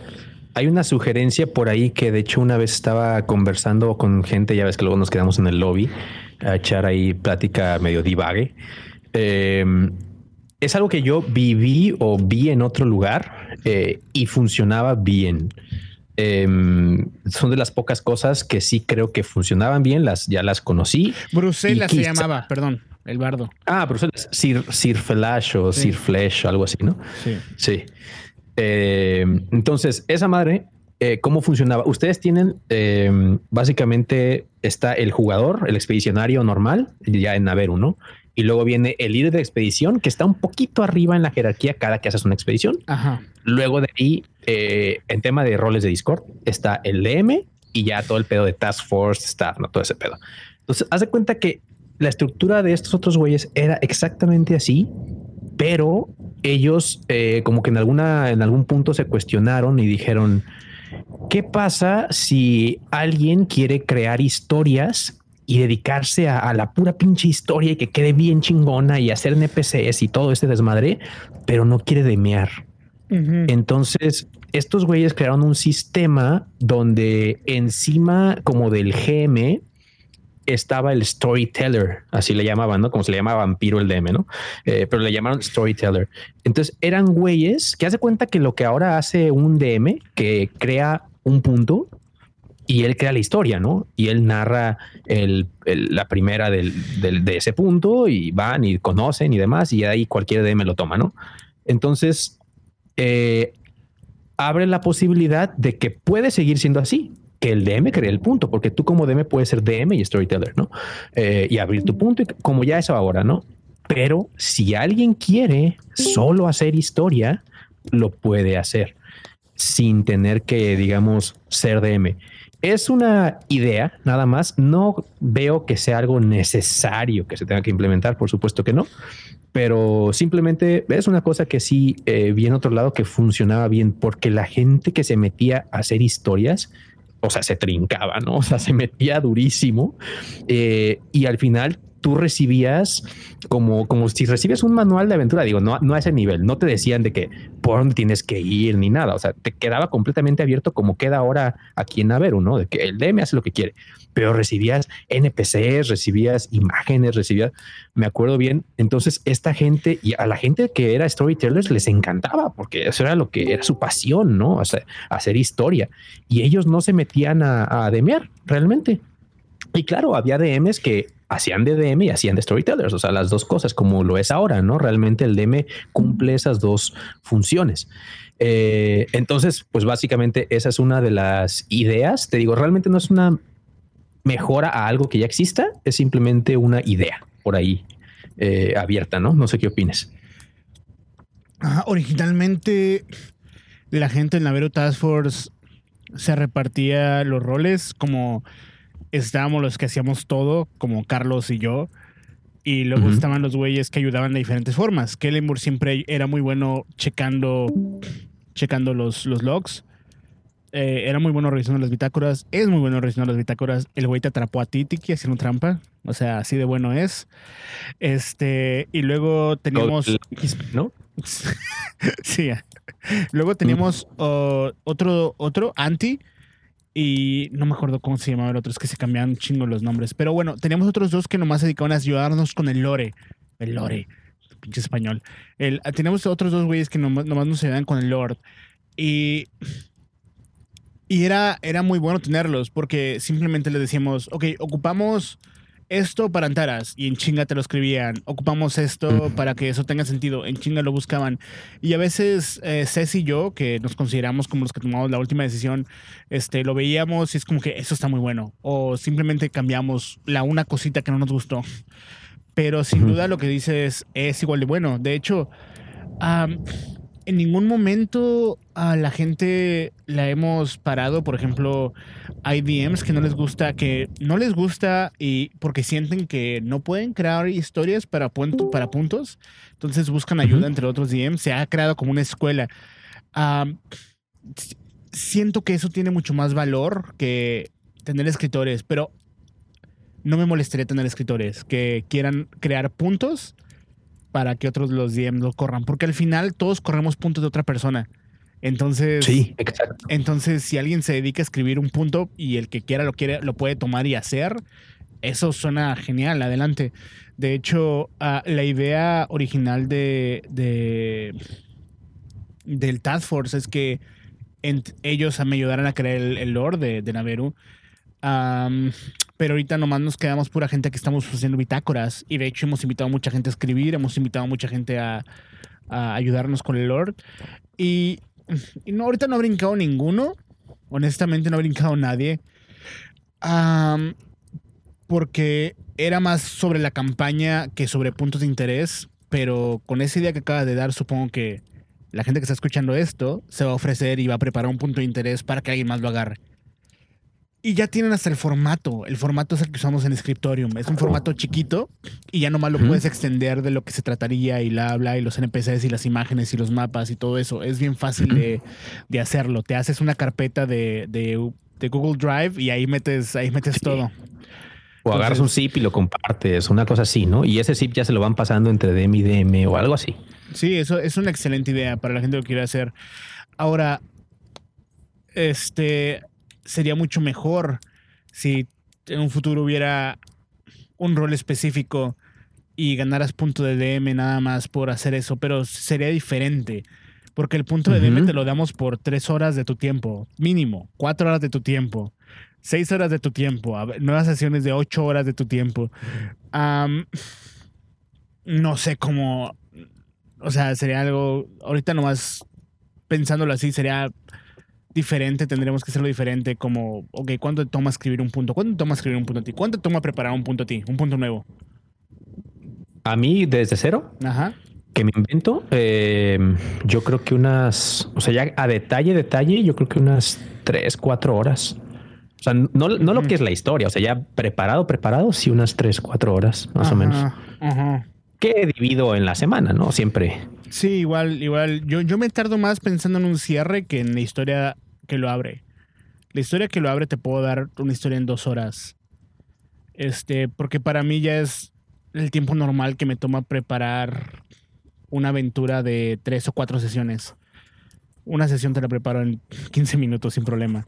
hay una sugerencia por ahí que de hecho una vez estaba conversando con gente, ya ves que luego nos quedamos en el lobby a echar ahí plática medio divague. Em, es algo que yo viví o vi en otro lugar eh, y funcionaba bien. Em, son de las pocas cosas que sí creo que funcionaban bien, las ya las conocí. Bruselas se llamaba, perdón, el bardo. Ah, Bruselas, Sir, Sir Flash o Sir Flash, algo así, ¿no? Sí. Sí. Eh, entonces, esa madre, eh, ¿cómo funcionaba? Ustedes tienen, eh, básicamente, está el jugador, el expedicionario normal, ya en Naveru, ¿no? Y luego viene el líder de expedición, que está un poquito arriba en la jerarquía cada que haces una expedición. Luego de ahí, en tema de roles de Discord, está el DM y ya todo el pedo de Task Force, Staff, ¿no? Todo ese pedo. Entonces, haz de cuenta que la estructura de estos otros güeyes era exactamente así, pero ellos eh, como que en alguna en algún punto se cuestionaron y dijeron ¿qué pasa si alguien quiere crear historias y dedicarse a, la pura pinche historia y que quede bien chingona y hacer NPCs y todo este desmadre, pero no quiere demear? Entonces, estos güeyes crearon un sistema donde encima como del GM estaba el storyteller, así le llamaban, ¿no? Como se le llamaba vampiro el DM, ¿no? Eh, pero le llamaron storyteller. Entonces eran güeyes que hace cuenta que lo que ahora hace un DM, que crea un punto y él crea la historia, ¿no? Y él narra el, la primera del, de ese punto y van y conocen y demás, y ahí cualquier DM lo toma, ¿no? Entonces, eh, abre la posibilidad de que puede seguir siendo así que el DM cree el punto, porque tú como DM puedes ser DM y storyteller, ¿no? Eh, y abrir tu punto, y como ya eso ahora, ¿no? Pero si alguien quiere solo hacer historia, lo puede hacer sin tener que, digamos, ser DM. Es una idea, nada más. No veo que sea algo necesario que se tenga que implementar, por supuesto que no. Pero simplemente es una cosa que sí eh, vi en otro lado que funcionaba bien, porque la gente que se metía a hacer historias o sea, se trincaba, ¿no? O sea, se metía durísimo eh, y al final tú recibías como, como si recibes un manual de aventura, digo, no, no a ese nivel, no te decían de que por dónde tienes que ir ni nada, o sea, te quedaba completamente abierto como queda ahora aquí en Naveru, ¿no? De que el DM hace lo que quiere, pero recibías NPCs, recibías imágenes, recibías, me acuerdo bien, entonces esta gente y a la gente que era storytellers les encantaba porque eso era lo que era su pasión, ¿no? O sea, hacer historia y ellos no se metían a, a demear realmente. Y claro, había DMs que hacían de DM y hacían de storytellers, o sea, las dos cosas como lo es ahora, ¿no? Realmente el DM cumple esas dos funciones. Eh, entonces, pues básicamente esa es una de las ideas. Te digo, realmente no es una mejora a algo que ya exista, es simplemente una idea por ahí eh, abierta, ¿no? No sé qué opines. originalmente la gente en la Vero Task Force se repartía los roles como estábamos los que hacíamos todo, como Carlos y yo. Y luego estaban los güeyes que ayudaban de diferentes formas. Kellenburg siempre era muy bueno checando, checando los, los logs. Eh, era muy bueno revisando las bitácoras. Es muy bueno revisando las bitácoras. El güey te atrapó a ti, Tiki, haciendo trampa. O sea, así de bueno es. Este, y luego teníamos. ¿No? sí. Luego teníamos uh, otro, otro, Anti, y no me acuerdo cómo se llamaba el otro, es que se cambiaban chingo los nombres. Pero bueno, teníamos otros dos que nomás se dedicaban a ayudarnos con el lore. El lore, pinche español. El, tenemos otros dos güeyes que nomás, nos ayudaban con el lore. Y, y era, era muy bueno tenerlos porque simplemente le decíamos, ok, ocupamos esto para Antaras y en chinga te lo escribían. Ocupamos esto para que eso tenga sentido. En chinga lo buscaban. Y a veces eh, Ceci y yo, que nos consideramos como los que tomamos la última decisión, este, lo veíamos y es como que eso está muy bueno. O simplemente cambiamos la una cosita que no nos gustó. Pero sin duda lo que dices es igual de bueno. De hecho, en ningún momento a la gente la hemos parado. Por ejemplo, hay DMs que no les gusta, que no les gusta y porque sienten que no pueden crear historias para, para puntos. Entonces buscan ayuda entre otros DMs. Se ha creado como una escuela. siento que eso tiene mucho más valor que tener escritores, pero no me molestaría tener escritores que quieran crear puntos para que otros los DM lo corran, porque al final todos corremos puntos de otra persona. Entonces, sí, exacto. Entonces, si alguien se dedica a escribir un punto y el que quiera lo quiere, lo puede tomar y hacer, eso suena genial, adelante. De hecho, ah, la idea original de, de del Task Force es que ellos me ayudaran a crear el, el lore de, de Naveru pero ahorita nomás nos quedamos pura gente que estamos haciendo bitácoras. Y de hecho hemos invitado a mucha gente a escribir, hemos invitado a mucha gente a, ayudarnos con el Lord. Y, no, ahorita no ha brincado ninguno. Honestamente no ha brincado nadie. porque era más sobre la campaña que sobre puntos de interés. Pero con esa idea que acaba de dar, supongo que la gente que está escuchando esto se va a ofrecer y va a preparar un punto de interés para que alguien más lo agarre. Y ya tienen hasta el formato. El formato es el que usamos en Scriptorium. Es un formato chiquito y ya nomás lo puedes extender de lo que se trataría y la habla y los NPCs y las imágenes y los mapas y todo eso. Es bien fácil de, hacerlo. Te haces una carpeta de, Google Drive y ahí metes, ahí metes todo. O agarras un zip y lo compartes, una cosa así, ¿no? Y ese zip ya se lo van pasando entre DM y DM o algo así. Sí, eso es una excelente idea para la gente que quiere hacer. Ahora, este, sería mucho mejor si en un futuro hubiera un rol específico y ganaras punto de DM nada más por hacer eso, pero sería diferente. Porque el punto de DM te lo damos por tres horas de tu tiempo, mínimo, cuatro horas de tu tiempo, seis horas de tu tiempo, nuevas sesiones de ocho horas de tu tiempo. no sé cómo, o sea, sería algo, ahorita nomás pensándolo así, sería diferente, tendremos que hacerlo diferente, como, ok, ¿cuánto te toma escribir un punto? ¿Cuánto te toma escribir un punto a ti? ¿Cuánto te toma preparar un punto a ti? Un punto nuevo. A mí, desde cero. Ajá. Que me invento, eh, yo creo que unas, o sea, ya a detalle, detalle, yo creo que unas tres, cuatro horas. O sea, no, no lo que es la historia, o sea, ya preparado, preparado, sí, unas tres, cuatro horas, más o menos. Ajá. Que divido en la semana, ¿no? Siempre Sí, igual, igual. Yo, yo me tardo más pensando en un cierre que en la historia que lo abre. La historia que lo abre te puedo dar una historia en dos horas. Este, porque para mí ya es el tiempo normal que me toma preparar una aventura de tres o cuatro sesiones. Una sesión te la preparo en 15 minutos sin problema.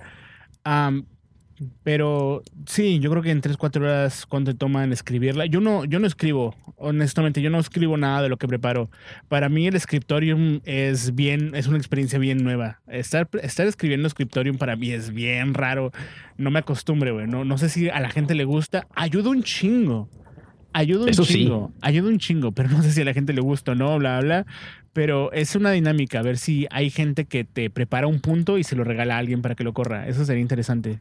Pero sí, yo creo que en 3, 4 horas cuando te toman escribirla. Yo no, yo no escribo, honestamente, yo no escribo nada de lo que preparo. Para mí el scriptorium es bien, es una experiencia bien nueva. Estar, estar escribiendo scriptorium para mí es bien raro. No me acostumbre, güey. No, no sé si a la gente le gusta. Ayuda un chingo. Ayuda un chingo, ayuda un chingo, pero no sé si a la gente le gusta o no, bla, bla. Pero es una dinámica, a ver si hay gente que te prepara un punto y se lo regala a alguien para que lo corra. Eso sería interesante.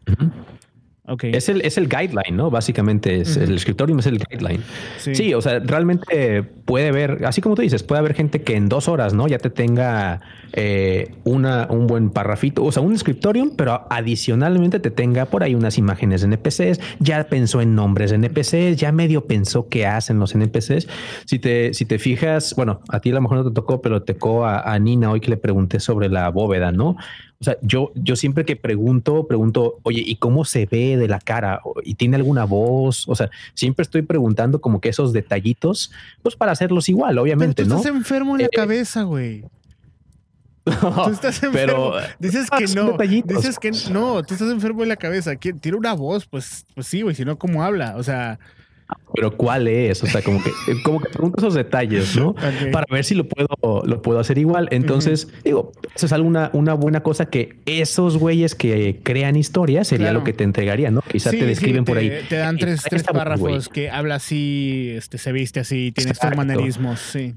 Es el, es el guideline, ¿no? Básicamente es el escritorio es el guideline. Sí. o sea, realmente puede haber, así como tú dices, puede haber gente que en dos horas, ¿no? Ya te tenga eh, una, un buen parrafito, o sea, un scriptorium, pero adicionalmente te tenga por ahí unas imágenes de NPCs, ya pensó en nombres de NPCs, ya medio pensó qué hacen los NPCs. Si te, si te fijas, bueno, a ti a lo mejor no te tocó, pero tocó a, a Nina hoy que le pregunté sobre la bóveda, ¿no? O sea, yo, yo siempre que pregunto, pregunto, oye, ¿y cómo se ve de la cara? ¿Y tiene alguna voz? O sea, siempre estoy preguntando como que esos detallitos, pues para hacerlos igual, obviamente, pero tú Estás enfermo en la eh, cabeza, güey. tú estás enfermo. dices que no. Dices que no, tú estás enfermo en la cabeza. Tiene una voz, pues, pues sí, güey. Si no, ¿cómo habla? O sea, pero ¿cuál es? O sea, como que, como que pregunto esos detalles, ¿no? Para ver si lo puedo, lo puedo hacer igual. Entonces, digo, eso es alguna una buena cosa que esos güeyes que crean historias sería lo que te entregarían, ¿no? Quizás te describen por ahí. Te dan tres, tres párrafos que habla así, este, se viste así, tiene estos manerismos, sí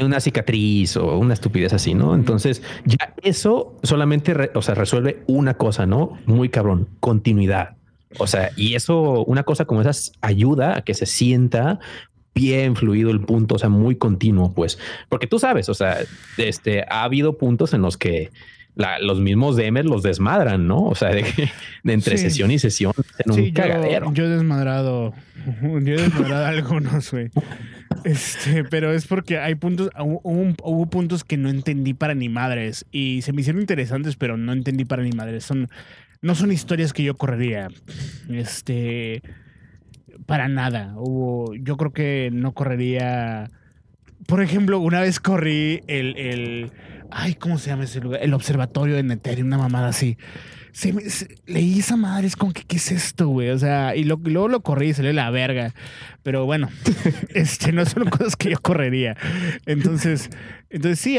una cicatriz o una estupidez así, ¿no? Entonces, ya eso solamente, o sea, resuelve una cosa, ¿no? Muy cabrón, continuidad. O sea, y eso, una cosa como esas ayuda a que se sienta bien fluido el punto, o sea, muy continuo, pues, porque tú sabes, o sea, este, ha habido puntos en los que los mismos DMs los desmadran, ¿no? O sea, de, entre sesión y sesión en un cagadero. Yo he desmadrado, yo he desmadrado algunos, güey. Este, pero es porque hay puntos, hubo, hubo, puntos que no entendí para ni madres y se me hicieron interesantes, pero no entendí para ni madres. Son no son historias que yo correría. Este. Para nada. Hubo. Yo creo que no correría. Por ejemplo, una vez corrí el. el ay, ¿cómo se llama ese lugar? El observatorio de Neteri, una mamada así leí esa madre, es como que, ¿qué es esto, güey? O sea, y luego lo corrí y salió la verga. Pero bueno, este, no son cosas que yo correría. Entonces, entonces sí,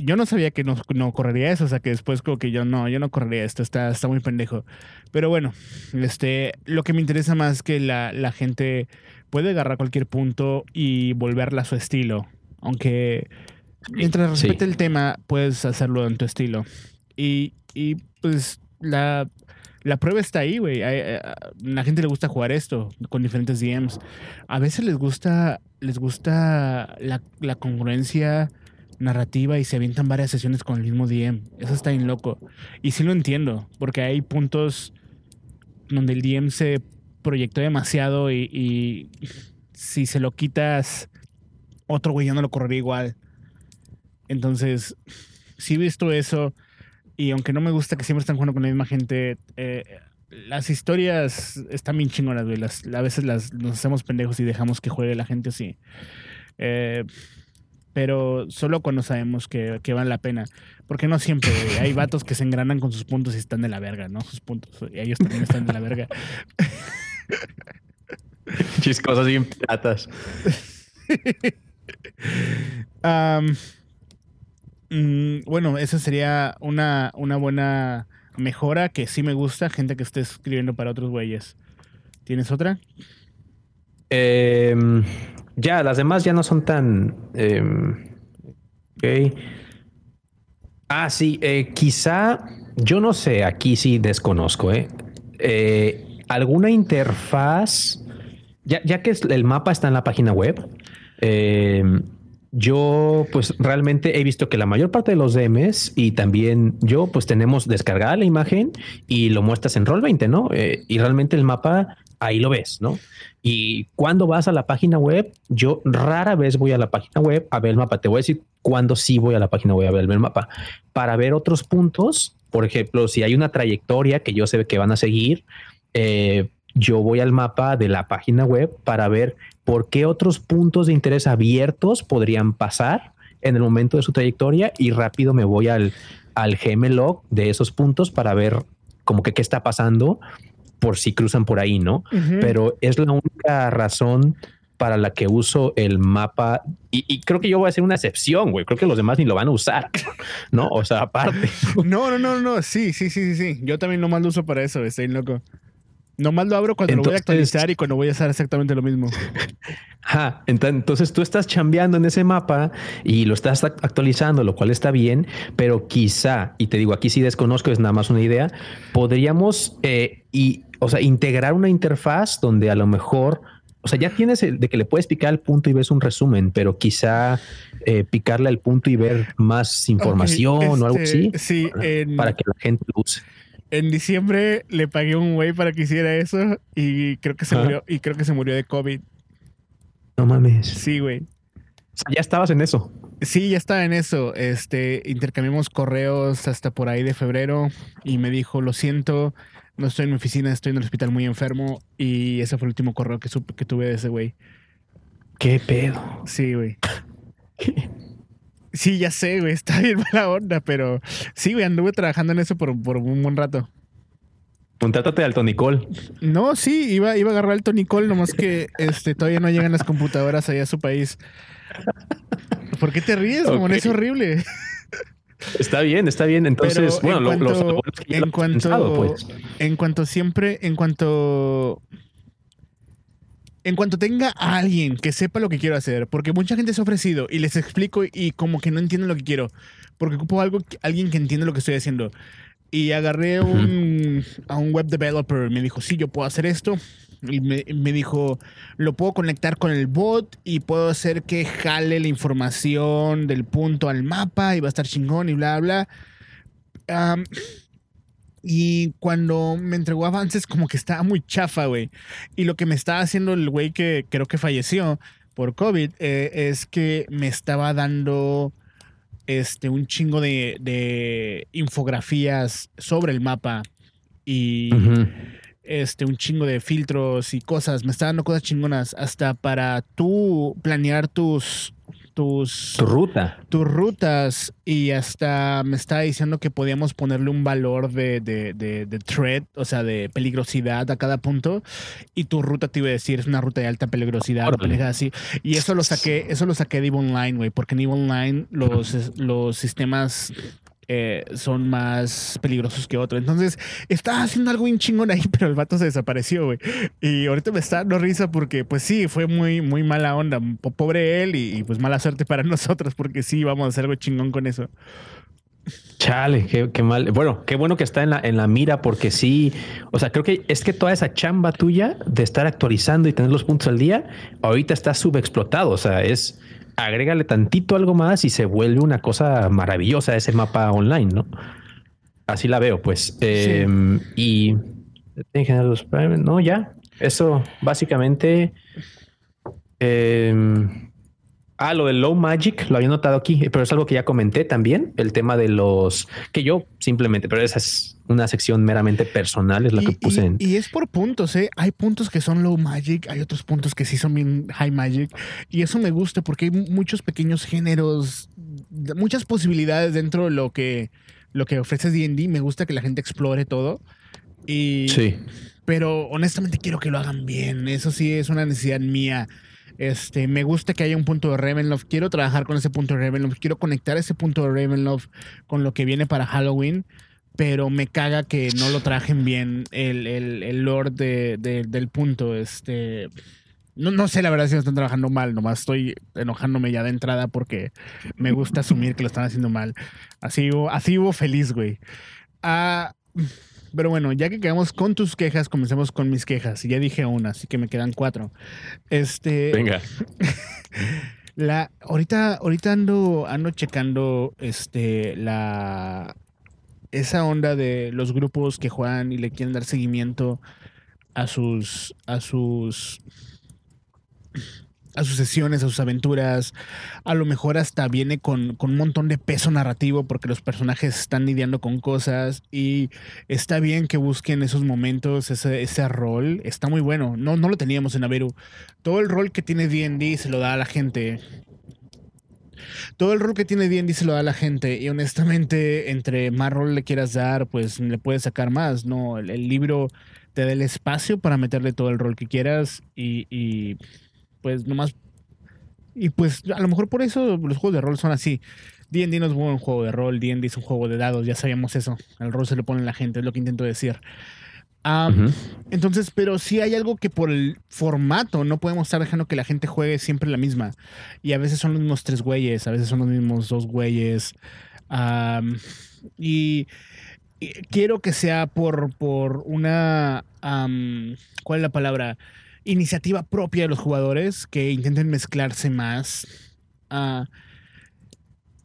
yo no sabía que no, no, correría eso, o sea, que después como que yo no, yo no correría esto, está, está muy pendejo. Pero bueno, este, lo que me interesa más es que la, la gente puede agarrar cualquier punto y volverla a su estilo. Aunque mientras respete el tema, puedes hacerlo en tu estilo. Y, y pues la, la prueba está ahí, güey. La gente le gusta jugar esto con diferentes DMs. A veces les gusta, les gusta la, la congruencia narrativa y se avientan varias sesiones con el mismo DM. Eso está bien loco. Y sí lo entiendo, porque hay puntos donde el DM se proyectó demasiado y, y si se lo quitas, otro güey ya no lo correría igual. Entonces, sí he visto eso. Y aunque no me gusta que siempre están jugando con la misma gente, eh, las historias están bien chingonas, güey. a veces las, nos hacemos pendejos y dejamos que juegue la gente así. Eh, pero solo cuando sabemos que, que vale la pena. Porque no siempre, Hay vatos que se engranan con sus puntos y están de la verga, ¿no? Sus puntos. Y ellos también están de la verga. Chiscosas bien platas. um, Mm, bueno, esa sería una, una buena mejora que sí me gusta, gente que esté escribiendo para otros güeyes. ¿Tienes otra? Em, ya, las demás ya no son tan... Em, ok. Ah, sí, eh, quizá, yo no sé, aquí sí desconozco, ¿eh? eh alguna interfaz, ya, ya, que el mapa está en la página web, eh, yo pues realmente he visto que la mayor parte de los DMs y también yo pues tenemos descargada la imagen y lo muestras en Roll20, ¿no? Eh, y realmente el mapa ahí lo ves, ¿no? Y cuando vas a la página web, yo rara vez voy a la página web a ver el mapa. Te voy a decir cuándo sí voy a la página web a ver el mapa para ver otros puntos. Por ejemplo, si hay una trayectoria que yo sé que van a seguir, eh, yo voy al mapa de la página web para ver por qué otros puntos de interés abiertos podrían pasar en el momento de su trayectoria y rápido me voy al, al GMLog de esos puntos para ver como que qué está pasando por si cruzan por ahí, ¿no? Pero es la única razón para la que uso el mapa y, creo que yo voy a hacer una excepción, güey. Creo que los demás ni lo van a usar, ¿no? O sea, aparte. No, no, no, no. Sí, sí, sí, sí, sí. Yo también nomás lo uso para eso, estoy loco. Nomás lo abro cuando lo voy a actualizar y cuando voy a hacer exactamente lo mismo. Ajá. Entonces tú estás chambeando en ese mapa y lo estás actualizando, lo cual está bien, pero quizá, y te digo, aquí sí desconozco, es nada más una idea, podríamos eh, y, o sea, integrar una interfaz donde a lo mejor o sea, ya tienes el de que le puedes picar al punto y ves un resumen, pero quizá eh, picarle al punto y ver más información o algo así. Este, sí, para, que la gente lo use. En diciembre le pagué a un güey para que hiciera eso y creo que se murió y creo que se murió de COVID. No mames. Sí, güey. O sea, ya estabas en eso. Sí, ya estaba en eso. Este, intercambiamos correos hasta por ahí de febrero y me dijo, lo siento, no estoy en mi oficina, estoy en el hospital muy enfermo y ese fue el último correo que, supe, que tuve de ese güey. ¿Qué pedo? Sí, güey. Sí, ya sé, güey, está bien mala onda, pero sí, güey, anduve trabajando en eso por, un buen rato. Contrátate al Tonicol. No, sí, iba, iba a agarrar el Tonicol, nomás que este, todavía no llegan las computadoras allá a su país. ¿Por qué te ríes, okay. Es horrible. Está bien, está bien. Entonces, bueno, en cuanto, en, cuanto pues. en cuanto siempre, en cuanto en cuanto tenga a alguien que sepa lo que quiero hacer, porque mucha gente se ha ofrecido y les explico y como que no entienden lo que quiero, porque ocupo algo, alguien que entiende lo que estoy haciendo. Y agarré un, a un web developer, me dijo, sí, yo puedo hacer esto. Y me, dijo, lo puedo conectar con el bot y puedo hacer que jale la información del punto al mapa y va a estar chingón y bla, bla. y cuando me entregó avances, como que estaba muy chafa, güey. Y lo que me estaba haciendo el güey que creo que falleció por COVID eh, es que me estaba dando este, un chingo de infografías sobre el mapa y este, un chingo de filtros y cosas. Me está dando cosas chingonas hasta para tú planear tus tus tu ruta. tus rutas. Y hasta me estaba diciendo que podíamos ponerle un valor de, de, de, de, threat o sea de peligrosidad a cada punto. Y tu ruta te iba a decir es una ruta de alta peligrosidad así. Y eso lo saqué eso lo saqué de EVE Online güey porque en EVE Online los, los sistemas eh, son más peligrosos que otros. Entonces, estaba haciendo algo bien chingón ahí, pero el vato se desapareció, güey. Y ahorita me está dando risa porque, pues sí, fue muy, muy mala onda. Pobre él y, pues mala suerte para nosotros porque sí, vamos a hacer algo chingón con eso. Chale, qué, mal. Bueno, qué bueno que está en la, en la mira porque sí, o sea, creo que es que toda esa chamba tuya de estar actualizando y tener los puntos al día, ahorita está subexplotado. O sea, es agrégale tantito algo más y se vuelve una cosa maravillosa ese mapa online, ¿no? Así la veo, pues. Em, y en general, no, ya. Eso básicamente. Eh, Ah, lo del Low Magic lo había notado aquí, pero es algo que ya comenté también, el tema de los que yo simplemente, pero esa es una sección meramente personal, es la que puse en. Y es por puntos, ¿eh? Hay puntos que son Low Magic, hay otros puntos que sí son bien High Magic, y eso me gusta porque hay muchos pequeños géneros, muchas posibilidades dentro de lo que, lo que ofrece DD. Me gusta que la gente explore todo. Y, sí. Pero honestamente quiero que lo hagan bien, eso sí es una necesidad mía este, me gusta que haya un punto de Ravenloft. Quiero trabajar con ese punto de Ravenloft. Quiero conectar ese punto de Ravenloft con lo que viene para Halloween. Pero me caga que no lo trajen bien el, el, el lore del punto. Este. No, no, sé la verdad si lo están trabajando mal, nomás estoy enojándome ya de entrada porque me gusta asumir que lo están haciendo mal. Así, así hubo feliz, güey. Ah. Pero bueno, ya que quedamos con tus quejas, comencemos con mis quejas. Y ya dije una, así que me quedan cuatro. Este. Venga. la, ahorita, ahorita ando, ando checando este, la, esa onda de los grupos que juegan y le quieren dar seguimiento a sus, a sus, a sus sesiones, a sus aventuras. A lo mejor hasta viene con, con, un montón de peso narrativo porque los personajes están lidiando con cosas y está bien que busquen esos momentos, ese, ese rol. Está muy bueno. No, no lo teníamos en Averu. Todo el rol que tiene D&D se lo da a la gente. Todo el rol que tiene D&D se lo da a la gente y honestamente entre más rol le quieras dar, pues le puedes sacar más, ¿no? El, libro te da el espacio para meterle todo el rol que quieras y, y pues nomás... Y pues a lo mejor por eso los juegos de rol son así. D&D no es un juego de rol, D&D es un juego de dados, ya sabíamos eso. El rol se lo pone la gente, es lo que intento decir. Entonces, pero sí hay algo que por el formato no podemos estar dejando que la gente juegue siempre la misma. Y a veces son los mismos tres güeyes, a veces son los mismos dos güeyes. y, quiero que sea por, por una... ¿Cuál es la palabra? Iniciativa propia de los jugadores que intenten mezclarse más. Uh,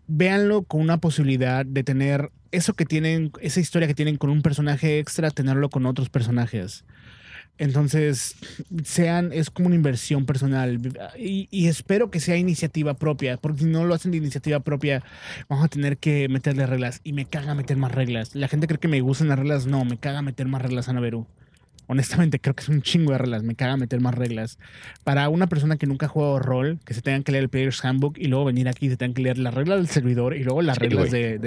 véanlo con una posibilidad de tener eso que tienen, esa historia que tienen con un personaje extra, tenerlo con otros personajes. Entonces, sean, es como una inversión personal. Y, espero que sea iniciativa propia, porque si no lo hacen de iniciativa propia, vamos a tener que meterle reglas. Y me caga meter más reglas. La gente cree que me gustan las reglas. No, me caga meter más reglas a Naveru. Honestamente, creo que es un chingo de reglas. Me caga meter más reglas. Para una persona que nunca ha jugado rol, que se tengan que leer el Player's Handbook y luego venir aquí y se tengan que leer las reglas del servidor y luego las reglas de,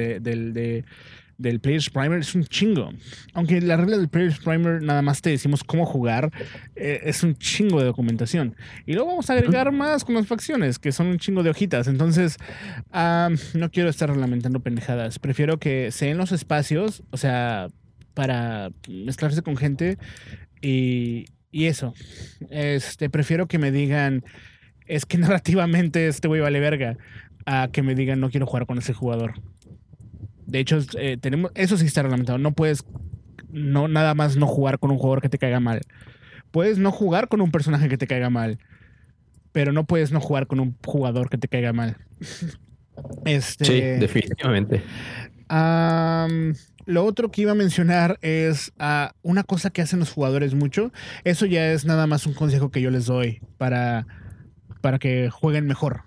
del Player's Primer, es un chingo. Aunque la regla del Player's Primer nada más te decimos cómo jugar, eh, es un chingo de documentación. Y luego vamos a agregar más con las facciones, que son un chingo de hojitas. Entonces, no quiero estar reglamentando pendejadas. Prefiero que sean los espacios, o sea, para mezclarse con gente y, eso. Este, prefiero que me digan, es que narrativamente este güey vale verga, a que me digan, no quiero jugar con ese jugador. De hecho, eh, tenemos, eso sí está reglamentado. No puedes, no, nada más no jugar con un jugador que te caiga mal. Puedes no jugar con un personaje que te caiga mal, pero no puedes no jugar con un jugador que te caiga mal. Este, sí, definitivamente. Lo otro que iba a mencionar es ah, una cosa que hacen los jugadores mucho. Eso ya es nada más un consejo que yo les doy para, para que jueguen mejor.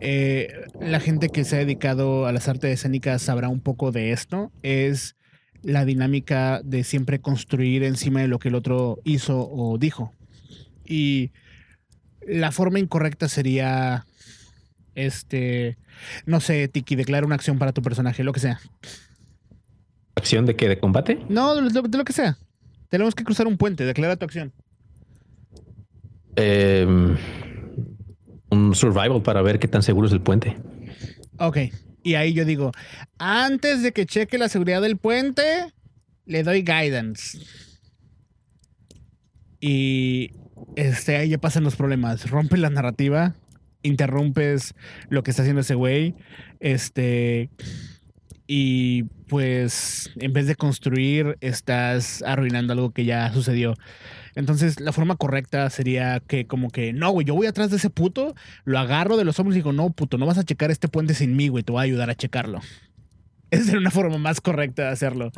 Eh, la gente que se ha dedicado a las artes escénicas sabrá un poco de esto. Es la dinámica de siempre construir encima de lo que el otro hizo o dijo. Y la forma incorrecta sería, este, no sé, Tiki, declara una acción para tu personaje, lo que sea. ¿Acción de qué? ¿De combate? No, de lo, que sea. Tenemos que cruzar un puente. Declara tu acción. Em, un survival para ver qué tan seguro es el puente. Ok. Y ahí yo digo, antes de que cheque la seguridad del puente, le doy guidance. Y este, ahí ya pasan los problemas. Rompe la narrativa, interrumpes lo que está haciendo ese güey. Este y pues en vez de construir estás arruinando algo que ya sucedió. Entonces la forma correcta sería que como que, no, güey, yo voy atrás de ese puto, lo agarro de los hombros y digo, no, puto, no vas a checar este puente sin mí, güey, te voy a ayudar a checarlo. Esa sería una forma más correcta de hacerlo.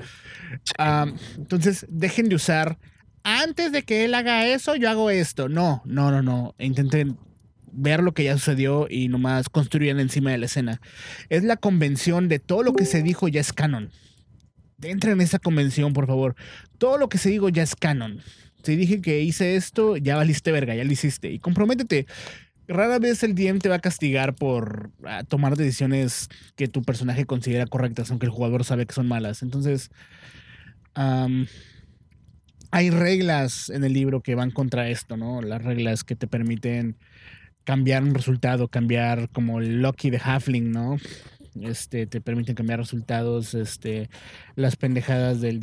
entonces, dejen de usar, antes de que él haga eso, yo hago esto. No, no, no, no. Intenten ver lo que ya sucedió y nomás construyan encima de la escena. Es la convención de todo lo que se dijo ya es canon. Entren en esa convención, por favor. Todo lo que se dijo ya es canon. Si dije que hice esto, ya valiste verga, ya lo hiciste. Y comprométete. Rara vez el DM te va a castigar por ah, tomar decisiones que tu personaje considera correctas, aunque el jugador sabe que son malas. Entonces, hay reglas en el libro que van contra esto, ¿no? Las reglas que te permiten cambiar un resultado, cambiar como el Lucky de Halfling, ¿no? Este, te permiten cambiar resultados, este, las pendejadas del,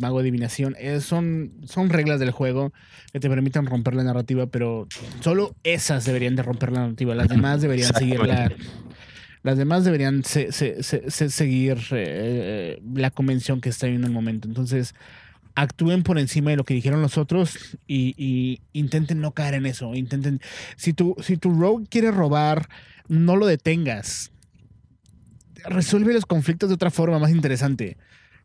mago de adivinación, eh, son, son reglas del juego que te permiten romper la narrativa, pero solo esas deberían de romper la narrativa, las demás deberían seguir la, las demás deberían seguir eh, la convención que está en el momento. Entonces, actúen por encima de lo que dijeron los otros y, intenten no caer en eso. Intenten, si tu, si tu rogue quiere robar, no lo detengas. Resuelve los conflictos de otra forma más interesante.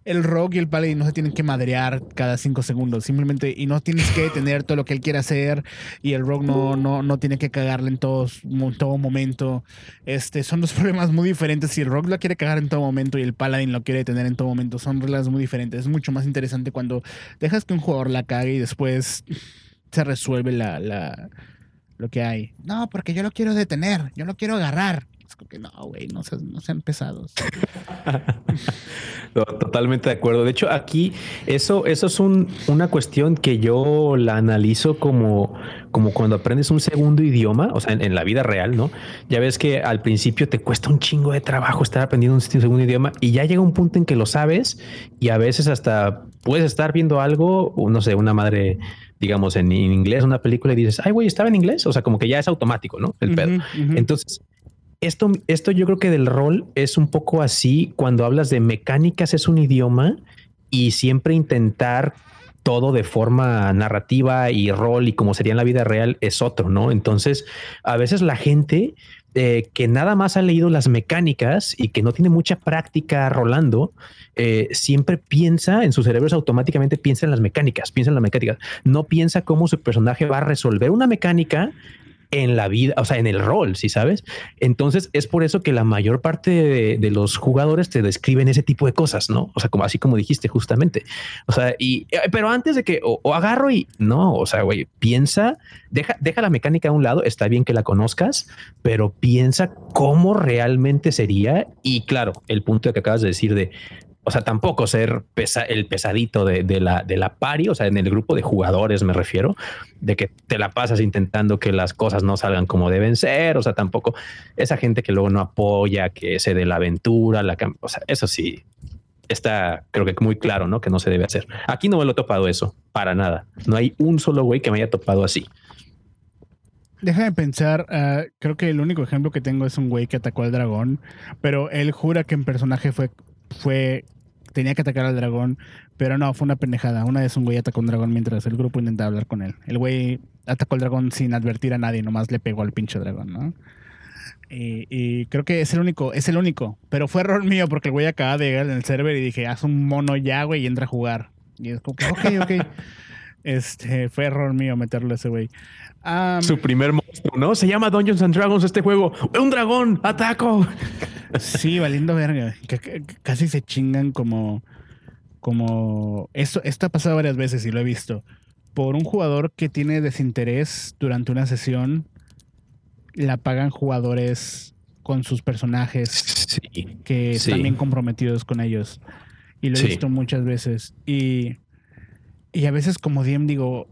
El rogue y el paladín no se tienen que madrear cada cinco segundos, simplemente, y no tienes que detener todo lo que él quiere hacer, y el rogue no, no, no tiene que cagarle en todo momento. Este, son dos problemas muy diferentes. Si el rogue lo quiere cagar en todo momento y el paladín lo quiere detener en todo momento, son reglas muy diferentes. Es mucho más interesante cuando dejas que un jugador la cague y después se resuelve la, la lo que hay. No, porque yo lo quiero detener, yo lo quiero agarrar que no, güey, no sean, pesados. totalmente de acuerdo. De hecho, aquí eso, eso es una cuestión que yo la analizo como, como cuando aprendes un segundo idioma, o sea, en, la vida real, ¿no? Ya ves que al principio te cuesta un chingo de trabajo estar aprendiendo un segundo idioma y ya llega un punto en que lo sabes y a veces hasta puedes estar viendo algo, no sé, una madre digamos, en, inglés, una película y dices, ay, güey, estaba en inglés. O sea, como que ya es automático, ¿no? El pedo. Entonces, esto, esto yo creo que del rol es un poco así. Cuando hablas de mecánicas es un idioma y siempre intentar todo de forma narrativa y rol y como sería en la vida real es otro, ¿no? Entonces, a veces la gente eh, que nada más ha leído las mecánicas y que no tiene mucha práctica rolando, eh, siempre piensa en sus cerebros automáticamente, piensa en las mecánicas, piensa en las mecánicas, no piensa cómo su personaje va a resolver una mecánica en la vida, o sea, en el rol, si sabes. Entonces es por eso que la mayor parte de, los jugadores te describen ese tipo de cosas, ¿no? O sea, como así como dijiste justamente. O sea, y eh, pero antes de que o, agarro y no, o sea, güey, piensa, deja, deja la mecánica a un lado, está bien que la conozcas, pero piensa cómo realmente sería. Y claro, el punto que acabas de decir de o sea, tampoco ser el pesadito de, la, de la pari, o sea, en el grupo de jugadores me refiero, de que te la pasas intentando que las cosas no salgan como deben ser, o sea, tampoco esa gente que luego no apoya, que se dé la aventura, la, o sea, eso sí, está creo que muy claro, ¿no? Que no se debe hacer. Aquí no me lo he topado eso, para nada. No hay un solo güey que me haya topado así. Déjame pensar, ah, creo que el único ejemplo que tengo es un güey que atacó al dragón, pero él jura que en personaje fue fue tenía que atacar al dragón, pero no, fue una pendejada. Una vez un güey atacó a un dragón mientras el grupo intentaba hablar con él. El güey atacó al dragón sin advertir a nadie, nomás le pegó al pinche dragón, ¿no? Y, creo que es el único, es el único. Pero fue error mío porque el güey acaba de llegar en el server y dije, haz un mono ya, güey, y entra a jugar. Y es como que, ok, ok. este, fue error mío meterlo a ese güey. Su primer monstruo, ¿no? Se llama Dungeons and Dragons este juego. ¡Un dragón! ¡Ataco! Sí, valiendo verga. casi se chingan como. Como. Esto, esto ha pasado varias veces y lo he visto. Por un jugador que tiene desinterés durante una sesión, la pagan jugadores con sus personajes que están bien comprometidos con ellos. Y lo he visto muchas veces. Y, y a veces, como DM, digo,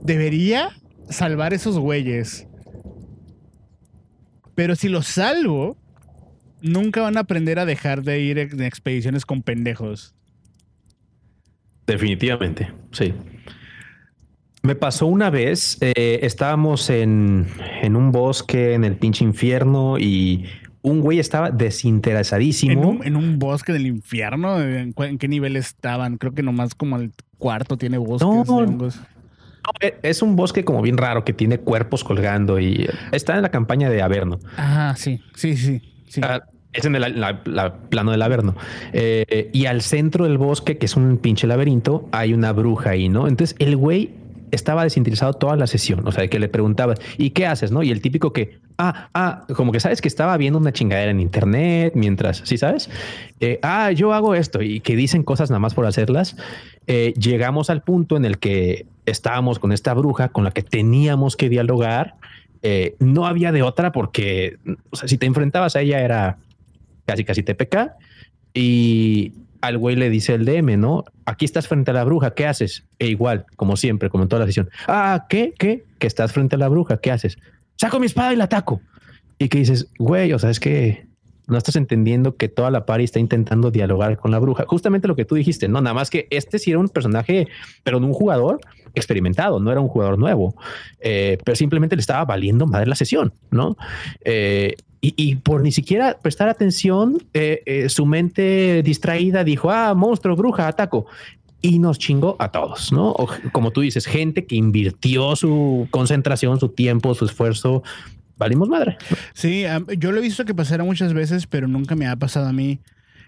debería salvar esos güeyes. Pero si los salvo, nunca van a aprender a dejar de ir en expediciones con pendejos. Definitivamente, sí. Me pasó una vez, eh, estábamos en, un bosque en el pinche infierno y un güey estaba desinteresadísimo. ¿En un, bosque del infierno? ¿En, qué nivel estaban? Creo que nomás como el cuarto tiene bosques de hongos. E, es un bosque como bien raro que tiene cuerpos colgando y está en la campaña de Averno. Ajá, sí, sí, sí. Ah, es en el plano del Averno. Eh, y al centro del bosque, que es un pinche laberinto, hay una bruja ahí, ¿no? Entonces el güey estaba desinteresado toda la sesión. O sea, que le preguntaba, ¿y qué haces? No? Y el típico que, ah, ah, como que sabes que estaba viendo una chingadera en internet mientras, ¿sí sabes? Eh, ah, yo hago esto y que dicen cosas nada más por hacerlas. Eh, llegamos al punto en el que estábamos con esta bruja con la que teníamos que dialogar. Eh, no había de otra porque, o sea, si te enfrentabas a ella era casi, casi TPK. Y al güey le dice el DM, ¿no? Aquí estás frente a la bruja, ¿qué haces? E igual, como siempre, como en toda la sesión. Ah, ¿qué? ¿Qué? Que estás frente a la bruja, ¿qué haces? Saco mi espada y la ataco. Y que dices, güey, o sea, es que no estás entendiendo que toda la pari está intentando dialogar con la bruja. Justamente lo que tú dijiste, no, nada más que este sí era un personaje, pero no un jugador experimentado, no era un jugador nuevo, eh, pero simplemente le estaba valiendo madre la sesión, ¿no? Eh, y, por ni siquiera prestar atención, eh, su mente distraída dijo, ah, monstruo, bruja, ataco. Y nos chingó a todos, ¿no? como tú dices, gente que invirtió su concentración, su tiempo, su esfuerzo valimos madre. Sí, yo lo he visto que pasara muchas veces, pero nunca me ha pasado a mí.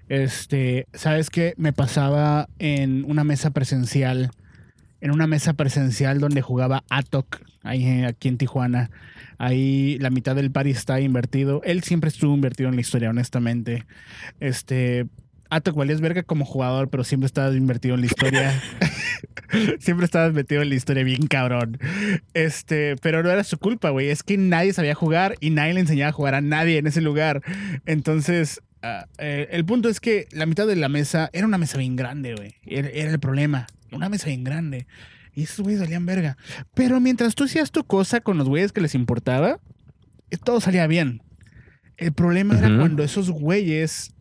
Este, ¿sabes qué? Me pasaba en una mesa presencial, en una mesa presencial donde jugaba Atok, ahí aquí en Tijuana. Ahí la mitad del party está invertido. Él siempre estuvo invertido en la historia, honestamente. Este, Atok valías verga como jugador, pero siempre estabas invertido en la historia. siempre estabas metido en la historia bien cabrón. Este, pero no era su culpa, güey. Es que nadie sabía jugar y nadie le enseñaba a jugar a nadie en ese lugar. Entonces, uh, eh, el punto es que la mitad de la mesa era una mesa bien grande, güey. Era, era, el problema. Una mesa bien grande. Y esos güeyes salían verga. Pero mientras tú hacías tu cosa con los güeyes que les importaba, todo salía bien. El problema uh -huh. era cuando esos güeyes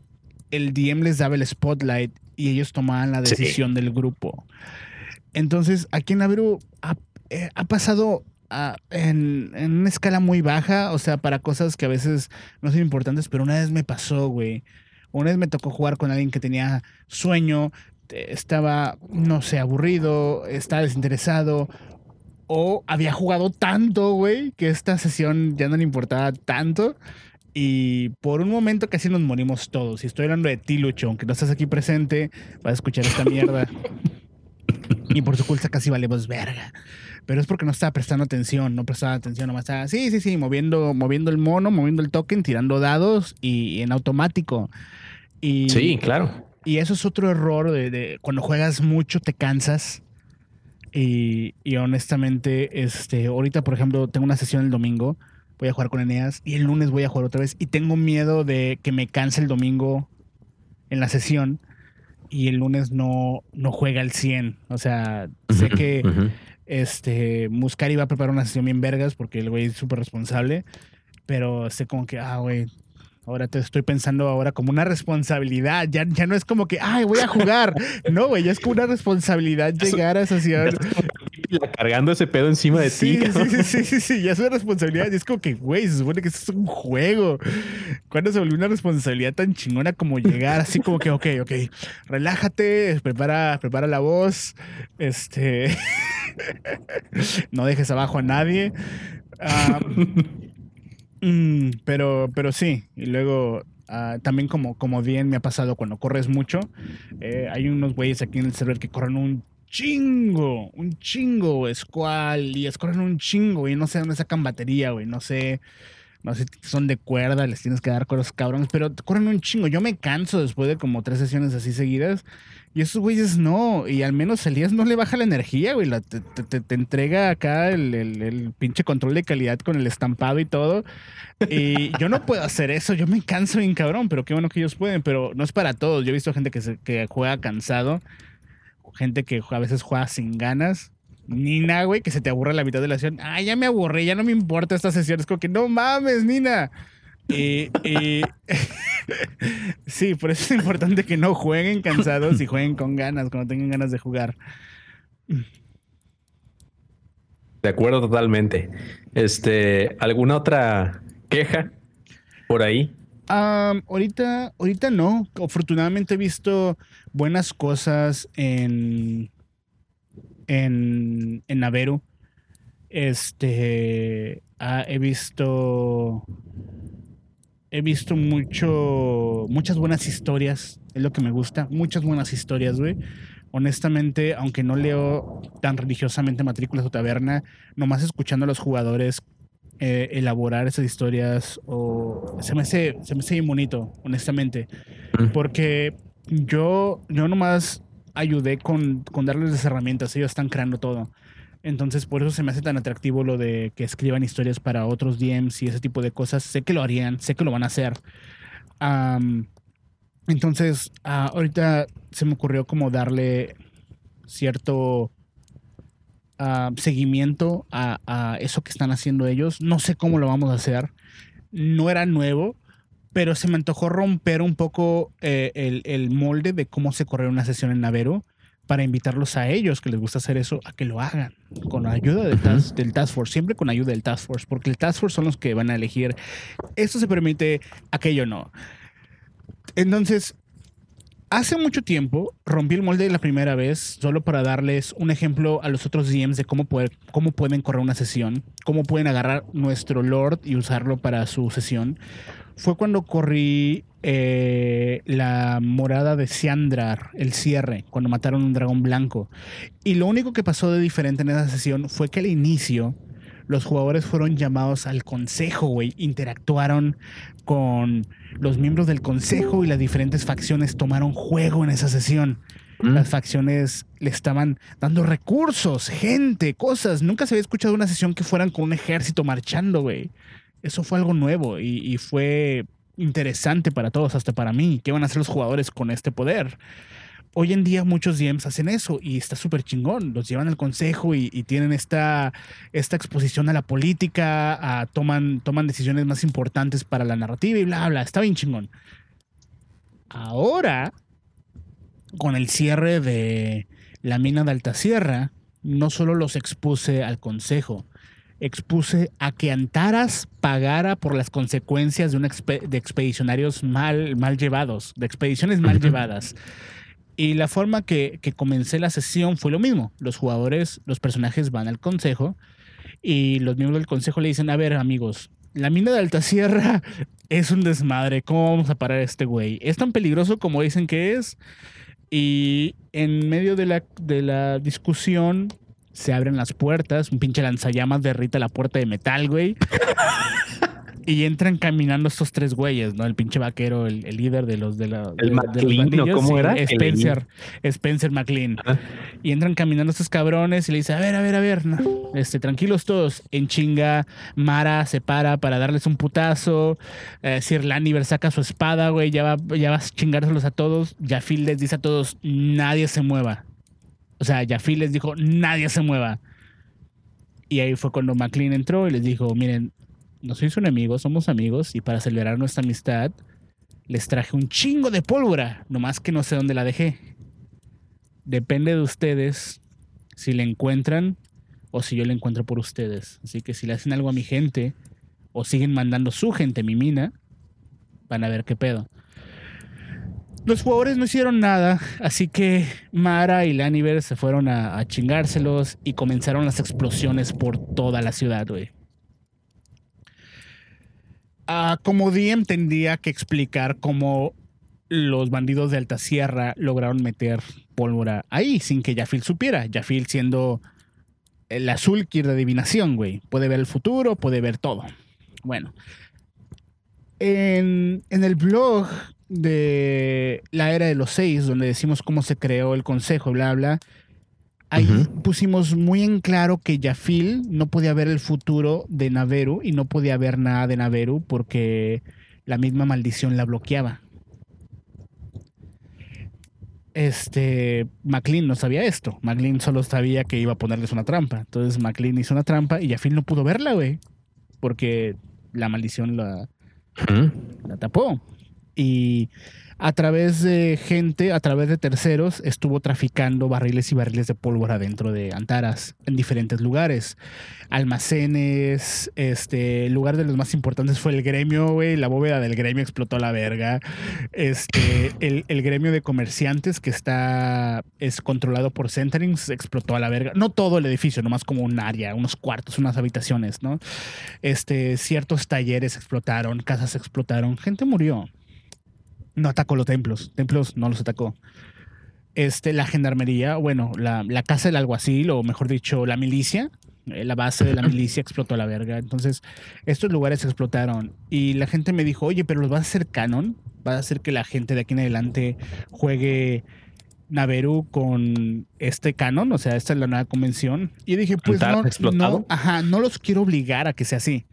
el DM les daba el spotlight y ellos tomaban la decisión sí. del grupo. Entonces, aquí en Naviru ha, eh, ha pasado a, en, en, una escala muy baja, o sea, para cosas que a veces no son importantes, pero una vez me pasó, güey. Una vez me tocó jugar con alguien que tenía sueño, estaba, no sé, aburrido, estaba desinteresado, o había jugado tanto, güey, que esta sesión ya no le importaba tanto. Y por un momento casi nos morimos todos. Y estoy hablando de ti, Lucho, aunque no estás aquí presente, vas a escuchar esta mierda. y por su culpa casi valemos verga. Pero es porque no estaba prestando atención, no prestaba atención, nomás estaba, sí, sí, sí, moviendo, moviendo el mono, moviendo el token, tirando dados y, en automático. Y, sí, claro. Y eso es otro error de, de cuando juegas mucho te cansas. Y, y, honestamente, este, ahorita, por ejemplo, tengo una sesión el domingo voy a jugar con Eneas y el lunes voy a jugar otra vez y tengo miedo de que me canse el domingo en la sesión y el lunes no, no juega al 100. O sea, sé que uh -huh. este, Muscari va a preparar una sesión bien vergas porque el güey es súper responsable, pero sé como que, ah, güey, Ahora te estoy pensando ahora como una responsabilidad. Ya, ya no es como que, ay, voy a jugar. No, güey, ya es como una responsabilidad llegar a esa ciudad. Cargando ese pedo encima de sí, ti. Sí, sí, sí, sí, sí, ya es una responsabilidad. Y es como que, güey, se supone que esto es un juego. ¿Cuándo se volvió una responsabilidad tan chingona como llegar así como que, ok, ok, relájate, prepara, prepara la voz, este, no dejes abajo a nadie. Um, Mm, pero, pero sí, y luego uh, también como, como bien me ha pasado cuando corres mucho, eh, hay unos güeyes aquí en el server que corren un chingo, un chingo, Squall, y corren un chingo, y no sé dónde sacan batería, güey, no sé, no sé si son de cuerda, les tienes que dar con los cabrones, pero corren un chingo. Yo me canso después de como tres sesiones así seguidas. Y esos güeyes no, y al menos Elías no le baja la energía, güey. Te, entrega acá el, el, el, pinche control de calidad con el estampado y todo. Y yo no puedo hacer eso, yo me canso bien cabrón, pero qué bueno que ellos pueden, pero no es para todos. Yo he visto gente que, se, que juega cansado, gente que a veces juega sin ganas. Nina, güey, que se te aburre la mitad de la sesión. Ah, ya me aburrí, ya no me importa esta sesión. Es como que no mames, Nina. Y, y sí, por eso es importante que no jueguen cansados y jueguen con ganas, cuando tengan ganas de jugar. De acuerdo totalmente. Este, ¿alguna otra queja por ahí? Um, ahorita, ahorita no. Afortunadamente he visto buenas cosas en, en, en Naveru. Este, ah, he visto he visto mucho, muchas buenas historias, es lo que me gusta, muchas buenas historias, güey. Honestamente, aunque no leo tan religiosamente Matrículas o Taberna, nomás escuchando a los jugadores eh, elaborar esas historias, o se me hace, se me hace bien bonito, honestamente. Porque yo, yo nomás ayudé con, con darles las herramientas, ellos están creando todo. Entonces, por eso se me hace tan atractivo lo de que escriban historias para otros DMs y ese tipo de cosas. Sé que lo harían, sé que lo van a hacer. Entonces, uh, ahorita se me ocurrió como darle cierto uh, seguimiento a, a, eso que están haciendo ellos. No sé cómo lo vamos a hacer. No era nuevo, pero se me antojó romper un poco eh, el, el, molde de cómo se corre una sesión en Navero para invitarlos a ellos que les gusta hacer eso a que lo hagan con la ayuda del, task, del Task Force, siempre con ayuda del Task Force, porque el Task Force son los que van a elegir esto se permite, aquello no. Entonces, hace mucho tiempo rompí el molde la primera vez solo para darles un ejemplo a los otros DMs de cómo, poder, cómo pueden correr una sesión, cómo pueden agarrar nuestro Lord y usarlo para su sesión. Fue cuando corrí eh, la morada de Siandrar, el cierre, cuando mataron un dragón blanco. Y lo único que pasó de diferente en esa sesión fue que al inicio los jugadores fueron llamados al consejo, güey. Interactuaron con los miembros del consejo y las diferentes facciones tomaron juego en esa sesión. Mm. Las facciones le estaban dando recursos, gente, cosas. Nunca se había escuchado una sesión que fueran con un ejército marchando, güey. Eso fue algo nuevo y, fue interesante para todos, hasta para mí. ¿Qué van a hacer los jugadores con este poder? Hoy en día muchos DMs hacen eso y está súper chingón. Los llevan al consejo y, tienen esta, esta exposición a la política, toman, toman decisiones más importantes para la narrativa y bla, bla. Está bien chingón. Ahora, con el cierre de la mina de Altasierra, no solo los expuse al consejo, expuse a que Antaras pagara por las consecuencias de, una expe- de expedicionarios mal, mal llevados, de expediciones mal Ujú. llevadas. Y la forma que, que comencé la sesión fue lo mismo. Los jugadores, los personajes van al consejo y los miembros del consejo le dicen, a ver amigos, la mina de Altasierra es un desmadre, ¿cómo vamos a parar a este güey? ¿Es tan peligroso como dicen que es? Y en medio de la, de la discusión se abren las puertas, un pinche lanzallamas derrita la puerta de metal, güey. Y entran caminando estos tres güeyes, ¿no? El pinche vaquero, el, el líder de los de la. de- de los McLean, ¿o bandillos, cómo era? Spencer. Spencer McLean. Ajá. Y entran caminando estos cabrones y le dice, a ver, a ver, a ver, no, este, tranquilos todos. En chinga, Mara se para para darles un putazo. Eh, Sir Laniver saca su espada, güey, ya va, ya va a chingárselos a todos. Jafil les dice a todos, nadie se mueva. O sea, Jafil les dijo, nadie se mueva. Y ahí fue cuando McLean entró y les dijo, miren, no sois un amigo, somos amigos y para celebrar nuestra amistad les traje un chingo de pólvora, nomás que no sé dónde la dejé. Depende de ustedes si la encuentran o si yo la encuentro por ustedes. Así que si le hacen algo a mi gente o siguen mandando su gente a mi mina, van a ver qué pedo. Los jugadores no hicieron nada, así que Mara y Laniver se fueron a, chingárselos y comenzaron las explosiones por toda la ciudad, güey. Ah, como DM tendría que explicar cómo los bandidos de Alta Sierra lograron meter pólvora ahí sin que Jafil supiera. Jafil siendo el azul de adivinación, güey. Puede ver el futuro, puede ver todo. Bueno. En, en el blog de la era de los seis, donde decimos cómo se creó el consejo, bla, bla, ahí pusimos muy en claro que Jafil no podía ver el futuro de Naveru y no podía ver nada de Naveru porque la misma maldición la bloqueaba. Este, McLean no sabía esto. McLean solo sabía que iba a ponerles una trampa. Entonces McLean hizo una trampa y Jafil no pudo verla, güey. Porque la maldición la, la tapó. Y a través de gente, a través de terceros, estuvo traficando barriles y barriles de pólvora dentro de Antaras en diferentes lugares. Almacenes, este, el lugar de los más importantes fue el gremio, güey. La bóveda del gremio explotó a la verga. Este, el, el gremio de comerciantes que está, es controlado por Centerings explotó a la verga. No todo el edificio, nomás como un área, unos cuartos, unas habitaciones, ¿no? Este, ciertos talleres explotaron, casas explotaron, gente murió. No atacó los templos, templos no los atacó. Este, la gendarmería, bueno, la, la casa del alguacil, o mejor dicho, la milicia, eh, la base de la milicia explotó a la verga. Entonces, estos lugares explotaron. Y la gente me dijo, oye, pero los vas a hacer canon, vas a hacer que la gente de aquí en adelante juegue Naveru con este canon, o sea, esta es la nueva convención. Y dije, pues ¿Antares no, explotado? no, ajá, no los quiero obligar a que sea así.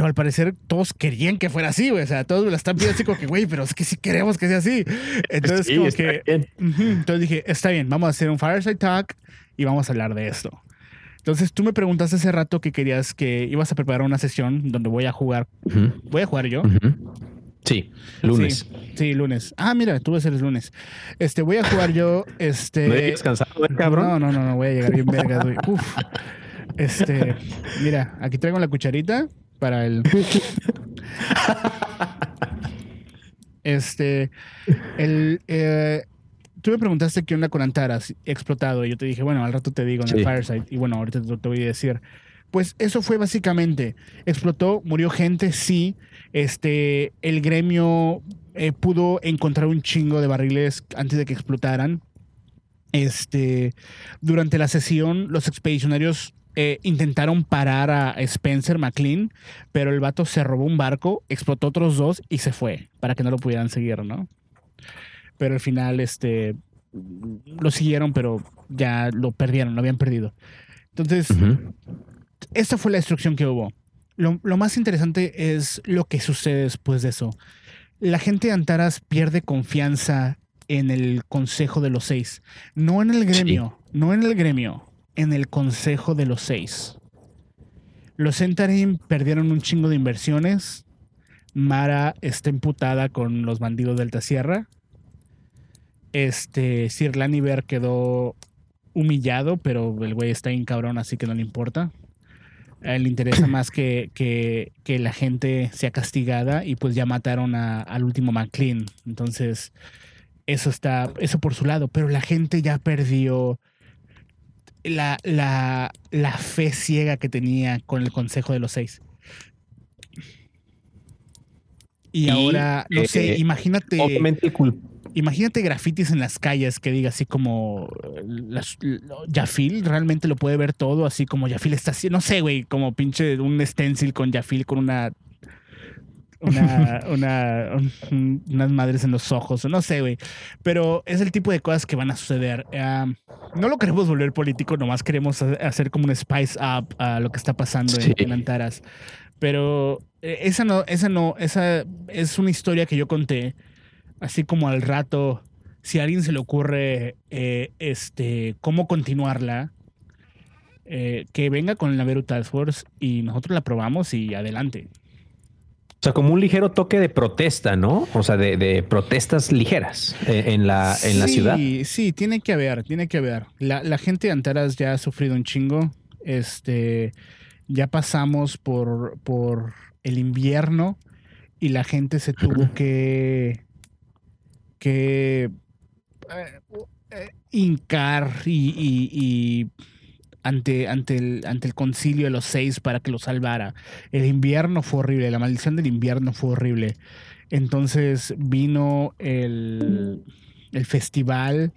Pero al parecer todos querían que fuera así, güey. O sea, todos me la están pidiendo así como que, güey, pero es que sí queremos que sea así. Entonces, Sí, como que. bien. Entonces dije, está bien, vamos a hacer un Fireside Talk y vamos a hablar de esto. Entonces tú me preguntaste hace rato que querías que ibas a preparar una sesión donde voy a jugar. Voy a jugar yo. Sí, lunes. Sí, sí, lunes. Ah, mira, tú vas a ser el lunes. Este, voy a jugar yo. Este. ¿No llegas cansado, eh, cabrón? No, no, no, no, voy a llegar bien vergas, güey. Uf. Este, mira, aquí traigo la cucharita para el. Este, el. eh, tú me preguntaste qué onda con Antaras explotado. Y yo te dije, bueno, al rato te digo en el. Fireside. Y bueno, ahorita te, te voy a decir. Pues eso fue básicamente. Explotó, murió gente, sí. Este, el gremio eh, pudo encontrar un chingo de barriles antes de que explotaran. Este, durante la sesión, los expedicionarios eh, intentaron parar a Spencer McLean, pero el vato se robó un barco, explotó otros dos y se fue para que no lo pudieran seguir, ¿no? Pero al final, este, lo siguieron, pero ya lo perdieron, lo habían perdido. Entonces, esta fue la destrucción que hubo. Lo, más interesante es lo que sucede después de eso. La gente de Antaras pierde confianza en el Consejo de los Seis. No en el gremio, no en el gremio, en el Consejo de los Seis. Los Entarim perdieron un chingo de inversiones. Mara está emputada con los bandidos de Alta Sierra. Este, Sir Laniver quedó humillado, pero el güey está bien cabrón, así que no le importa. A él le interesa más que, que, que, la gente sea castigada y pues ya mataron a, al último McLean. Entonces, eso está, eso por su lado, pero la gente ya perdió la, la, la fe ciega que tenía con el Consejo de los Seis. Y, ahora, no sé, eh, imagínate. Obviamente Imagínate grafitis en las calles que diga así como las, Yafil realmente lo puede ver todo, así como Yafil está así, no sé, güey, como pinche un stencil con Yafil con una una, una, unas madres en los ojos, no sé, güey. Pero es el tipo de cosas que van a suceder. no lo queremos volver político, nomás queremos hacer como un spice up a lo que está pasando en, Antaras. Pero eh, esa no, esa no, esa es una historia que yo conté así como al rato, si a alguien se le ocurre eh, este, cómo continuarla, eh, que venga con el Naveru Task Force y nosotros la probamos y adelante. O sea, como un ligero toque de protesta, ¿no? O sea, de, protestas ligeras eh, en, la, en la ciudad. Sí, sí, tiene que haber, tiene que haber. La, gente de Antaras ya ha sufrido un chingo. Este, ya pasamos por, por el invierno y la gente se tuvo que que eh, eh, hincar y, ante, ante, el, ante el concilio de los seis para que lo salvara. El invierno fue horrible, la maldición del invierno fue horrible. Entonces vino el, el festival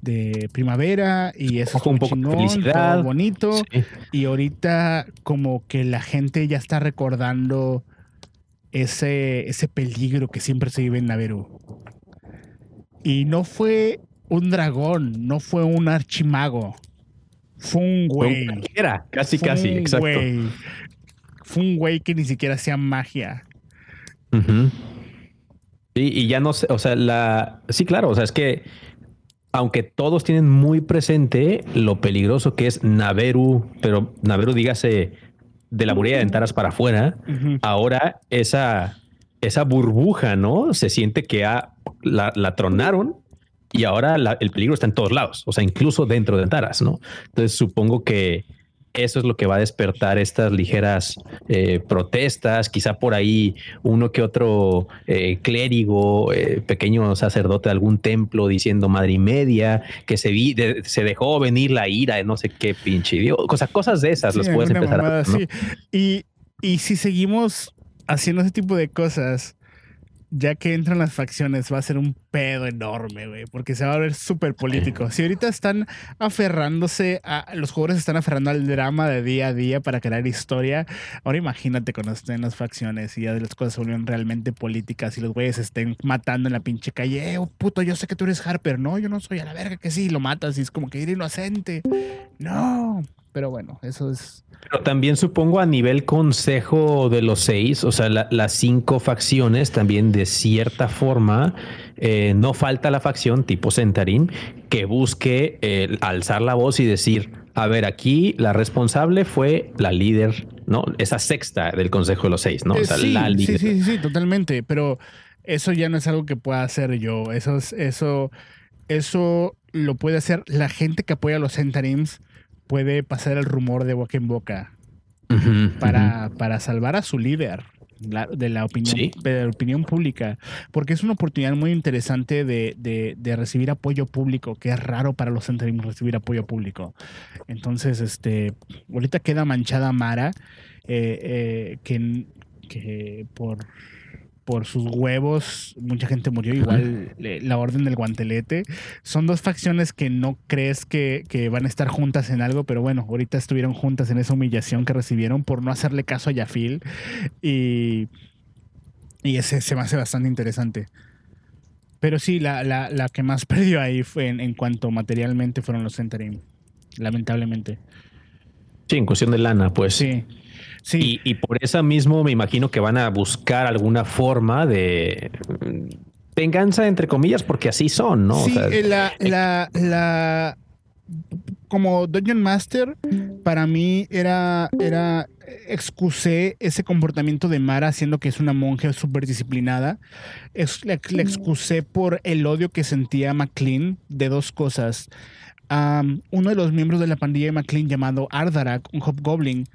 de primavera y eso fue un poco chingón, bonito. Y ahorita como que la gente ya está recordando ese, ese peligro que siempre se vive en Naveru. Y no fue un dragón, no fue un archimago. Fue un güey. Casi, casi, exacto. Fue un güey que ni siquiera hacía magia. Sí, y ya no sé, o sea, la. Sí, claro, o sea, es que aunque todos tienen muy presente lo peligroso que es Naveru, pero Naveru, dígase, de la muralla de Entaras para afuera, ahora esa, esa burbuja, ¿no? Se siente que ha la, tronaron y ahora el peligro está en todos lados, o sea, incluso dentro de Antaras, ¿no? Entonces supongo que eso es lo que va a despertar estas ligeras eh, protestas, quizá por ahí uno que otro eh, clérigo, eh, pequeño sacerdote de algún templo diciendo madre y media, que se, vi, se dejó venir la ira de no sé qué pinche idioma, cosas, cosas de esas los puedes empezar a... y, y si seguimos haciendo ese tipo de cosas, ya que entran las facciones, va a ser un pedo enorme, güey, porque se va a ver súper político. Si ahorita están aferrándose a, los jugadores están aferrando al drama de día a día para crear historia, ahora imagínate cuando estén las facciones y ya las cosas se vuelven realmente políticas y los güeyes estén matando en la pinche calle, eh, oh, puto, yo sé que tú eres Harper, no, yo no soy a la verga que sí, lo matas y es como que eres inocente. No, pero bueno, eso es pero también supongo a nivel consejo de los seis, o sea, las cinco facciones también de cierta forma, eh, no falta la facción tipo Centarim que busque eh, alzar la voz y decir, a ver, aquí la responsable fue la líder, ¿no? Esa sexta del consejo de los seis, ¿no? O sea, sí, la líder. Sí, sí, sí, totalmente, pero eso ya no es algo que pueda hacer yo, eso es, eso, eso lo puede hacer la gente que apoya a los Centarims puede pasar el rumor de boca en boca para, para salvar a su líder. de la opinión, de la opinión pública, porque es una oportunidad muy interesante de, de, recibir apoyo público, que es raro para los centerim recibir apoyo público. Entonces, este, ahorita queda manchada Mara, eh, eh, que, que por por sus huevos, mucha gente murió. Igual la Orden del Guantelete. Son dos facciones que no crees que, van a estar juntas en algo, pero bueno, ahorita estuvieron juntas en esa humillación que recibieron por no hacerle caso a Yafil. Y, y ese se me hace bastante interesante. Pero sí, la, la, que más perdió ahí fue en, cuanto materialmente fueron los Centerim. Lamentablemente. Sí, en cuestión de lana, pues. Sí. Sí. Y, por eso mismo me imagino que van a buscar alguna forma de venganza, entre comillas, porque así son, ¿no? Sí, eh, la, la, la, como Dungeon Master, para mí era, era, excusé ese comportamiento de Mara, siendo que es una monja súper disciplinada. Es, le, excusé por el odio que sentía McLean de dos cosas. uno de los miembros de la pandilla de McLean llamado Ardarak, un Hobgoblin,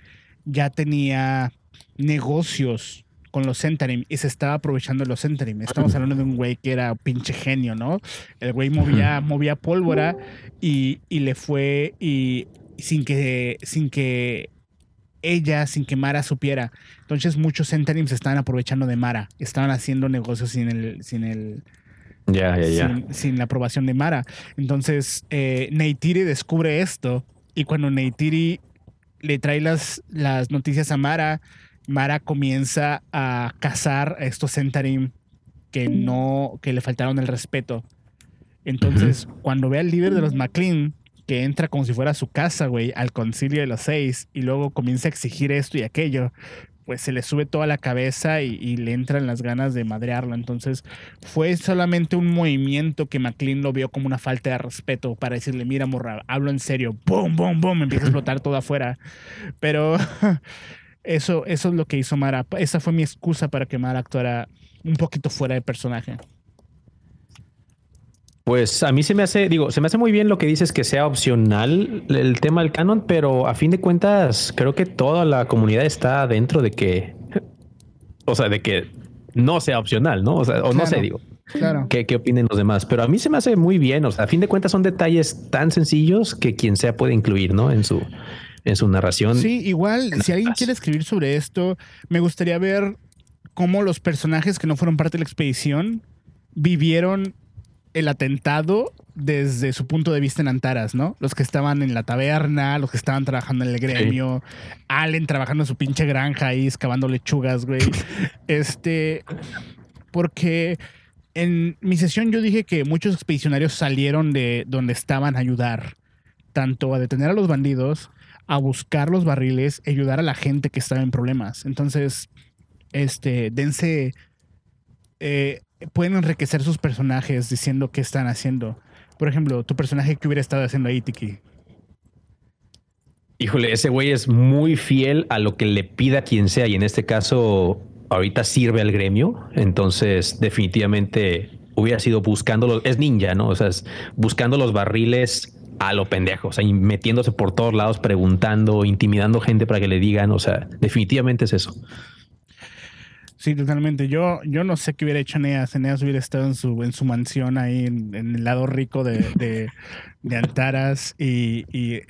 ya tenía negocios con los Centerim y se estaba aprovechando de los Centerim. Estamos hablando de un güey que era pinche genio, ¿no? El güey movía, movía pólvora y, le fue y sin que, sin que ella, sin que Mara supiera. Entonces muchos Centerim se estaban aprovechando de Mara. Estaban haciendo negocios sin el, sin el. Sin, la aprobación de Mara. Entonces, eh, Neytiri descubre esto. Y cuando Neytiri le trae las, las noticias a Mara. Mara comienza a cazar a estos Centarim que no, que le faltaron el respeto. Entonces, cuando ve al líder de los McLean, que entra como si fuera a su casa, güey, al concilio de los seis, y luego comienza a exigir esto y aquello, pues se le sube toda la cabeza y, le entran las ganas de madrearlo. Entonces fue solamente un movimiento que McLean lo vio como una falta de respeto para decirle, mira, morra, hablo en serio, boom, boom, boom, empieza a explotar todo afuera. Pero eso, eso es lo que hizo Mara. Esa fue mi excusa para que Mara actuara un poquito fuera de personaje. Pues a mí se me hace, digo, se me hace muy bien lo que dices que sea opcional el tema del canon, pero a fin de cuentas creo que toda la comunidad está dentro de que, o sea, de que no sea opcional, ¿no? O sea, o no sé, digo. Claro. ¿Qué, ¿Qué opinen los demás? Pero a mí se me hace muy bien. O sea, a fin de cuentas son detalles tan sencillos que quien sea puede incluir, ¿no? En su, en su narración. Sí, igual, si alguien quiere escribir sobre esto, me gustaría ver cómo los personajes que no fueron parte de la expedición vivieron el atentado desde su punto de vista en Antaras, ¿no? Los que estaban en la taberna, los que estaban trabajando en el gremio, Allen trabajando en su pinche granja ahí, excavando lechugas, güey. este, porque en mi sesión yo dije que muchos expedicionarios salieron de donde estaban a ayudar, tanto a detener a los bandidos, a buscar los barriles, ayudar a la gente que estaba en problemas. Entonces, este, dense... Eh, pueden enriquecer sus personajes diciendo qué están haciendo. Por ejemplo, tu personaje que hubiera estado haciendo ahí, Tiki. Híjole, ese güey es muy fiel a lo que le pida quien sea y en este caso ahorita sirve al gremio, entonces definitivamente hubiera sido buscando es ninja, ¿no? O sea, buscando los barriles a lo pendejo, o sea, metiéndose por todos lados, preguntando, intimidando gente para que le digan, o sea, definitivamente es eso. Sí, totalmente. Yo, yo no sé qué hubiera hecho Neas. Neas hubiera estado en su, en su mansión ahí en, el lado rico de, de, Antaras y. y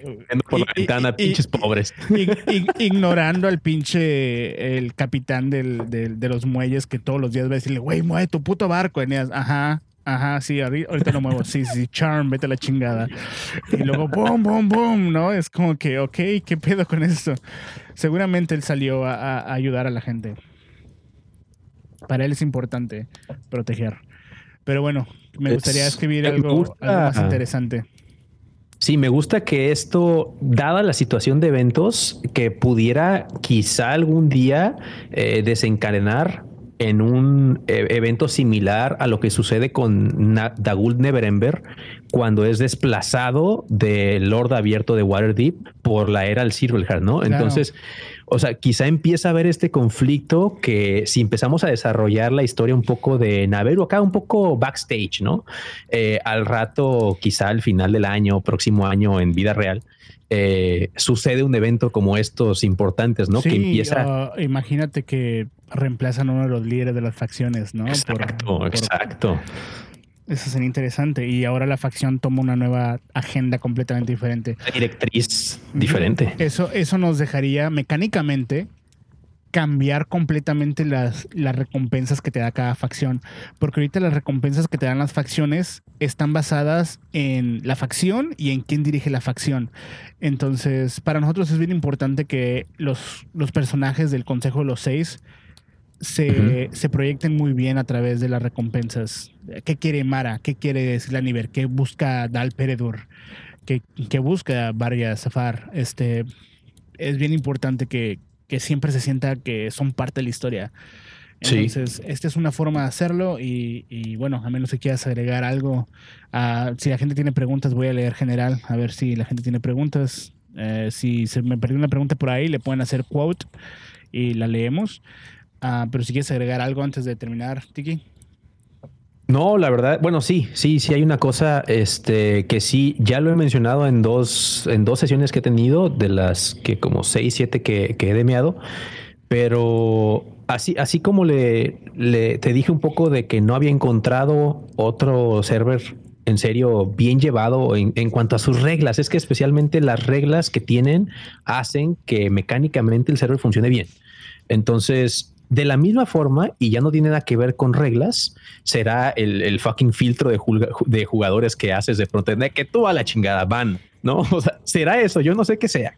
por la ventana, pinches pobres. ignorando al pinche el capitán del, de los muelles que todos los días va a decirle, güey, mueve tu puto barco, Eneas. Ajá. Ajá, sí, ahorita lo muevo. Sí, sí, charm, vete a la chingada. Y luego, boom, boom, boom, ¿no? Es como que, ok, ¿qué pedo con esto? Seguramente él salió a ayudar a la gente. Para él es importante proteger. Pero bueno, me gustaría escribir algo, más interesante. Sí, me gusta que esto, dada la situación de eventos, que pudiera quizá algún día eh, desencadenar en un eh, evento similar a lo que sucede con Dagul Neverember cuando es desplazado del Lord Abierto de Waterdeep por la era del Silverheart, ¿no? Entonces, o sea, quizá empieza a haber este conflicto que si empezamos a desarrollar la historia un poco de Naveru acá, un poco backstage, ¿no? Eh, al rato, quizá al final del año, próximo año en vida real, eh, sucede un evento como estos importantes, ¿no? que empieza. imagínate que reemplazan a uno de los líderes de las facciones, ¿no? Exacto, exacto. Eso sería interesante. Y ahora la facción toma una nueva agenda completamente diferente. Una directriz diferente. Eso, eso nos dejaría mecánicamente cambiar completamente las, las recompensas que te da cada facción. Porque ahorita las recompensas que te dan las facciones están basadas en la facción y en quién dirige la facción. Entonces, para nosotros es bien importante que los, los personajes del Consejo de los Seis se, se, proyecten muy bien a través de las recompensas. ¿Qué quiere Mara? ¿Qué quiere Slaniver? ¿Qué busca Dal Peredur? ¿Qué, qué busca Varya Safar? Este, es bien importante que, que, siempre se sienta que son parte de la historia. Entonces, esta es una forma de hacerlo y, y, bueno, a menos que quieras agregar algo. Uh, si la gente tiene preguntas, voy a leer general, a ver si la gente tiene preguntas. Eh, si se me perdió una pregunta por ahí, le pueden hacer quote y la leemos. Ah, pero si quieres agregar algo antes de terminar, Tiki. No, la verdad, bueno, sí, sí, sí hay una cosa, este, que sí, ya lo he mencionado en dos, en dos sesiones que he tenido, de las que como seis, siete que, que he demeado, pero así, así como le, le, te dije un poco de que no había encontrado otro server en serio bien llevado en, en, cuanto a sus reglas. Es que especialmente las reglas que tienen hacen que mecánicamente el server funcione bien. Entonces, de la misma forma, y ya no tiene nada que ver con reglas, será el, el fucking filtro de, de, jugadores que haces de pronto, de que tú a la chingada van, ¿no? O sea, será eso, yo no sé qué sea.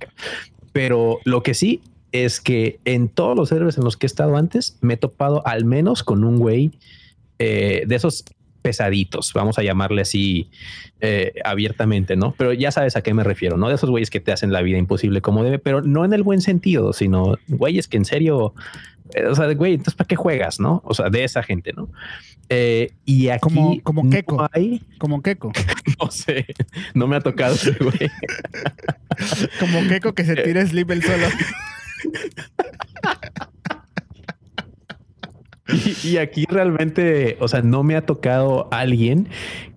Pero lo que sí es que en todos los servers en los que he estado antes, me he topado al menos con un güey eh, de esos pesaditos, vamos a llamarle así eh, abiertamente, ¿no? Pero ya sabes a qué me refiero, ¿no? De esos güeyes que te hacen la vida imposible como debe, pero no en el buen sentido, sino güeyes que en serio o sea, güey, entonces ¿para qué juegas, no? O sea, de esa gente, ¿no? Eh, y aquí como, como no hay... como Keiko. no sé, no me ha tocado ese güey. como Keiko que se tira sleep el solo. Y, y, aquí realmente, o sea, no me ha tocado alguien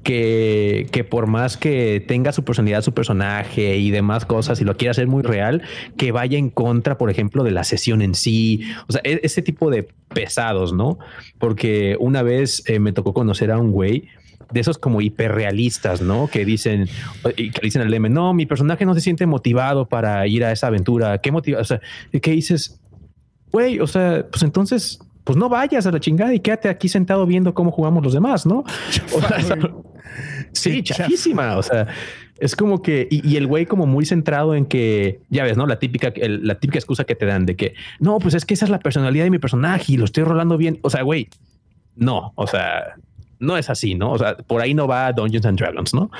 que, que, por más que tenga su personalidad, su personaje y demás cosas, y lo quiera hacer muy real, que vaya en contra, por ejemplo, de la sesión en sí. O sea, e, ese tipo de pesados, ¿no? Porque una vez eh, me tocó conocer a un güey de esos como hiperrealistas, ¿no? Que dicen, que dicen al DM, no, mi personaje no se siente motivado para ir a esa aventura. ¿Qué motiva? O sea, ¿qué dices? Güey, o sea, pues entonces pues no vayas a la chingada y quédate aquí sentado viendo cómo jugamos los demás, ¿no? O sea, sí, chafísima. O sea, es como que, y, y el güey como muy centrado en que, ya ves, ¿no? La típica, el, la típica excusa que te dan de que, no, pues es que esa es la personalidad de mi personaje y lo estoy rolando bien. O sea, güey, no, o sea, no es así, ¿no? O sea, por ahí no va Dungeons and Dragons, ¿no?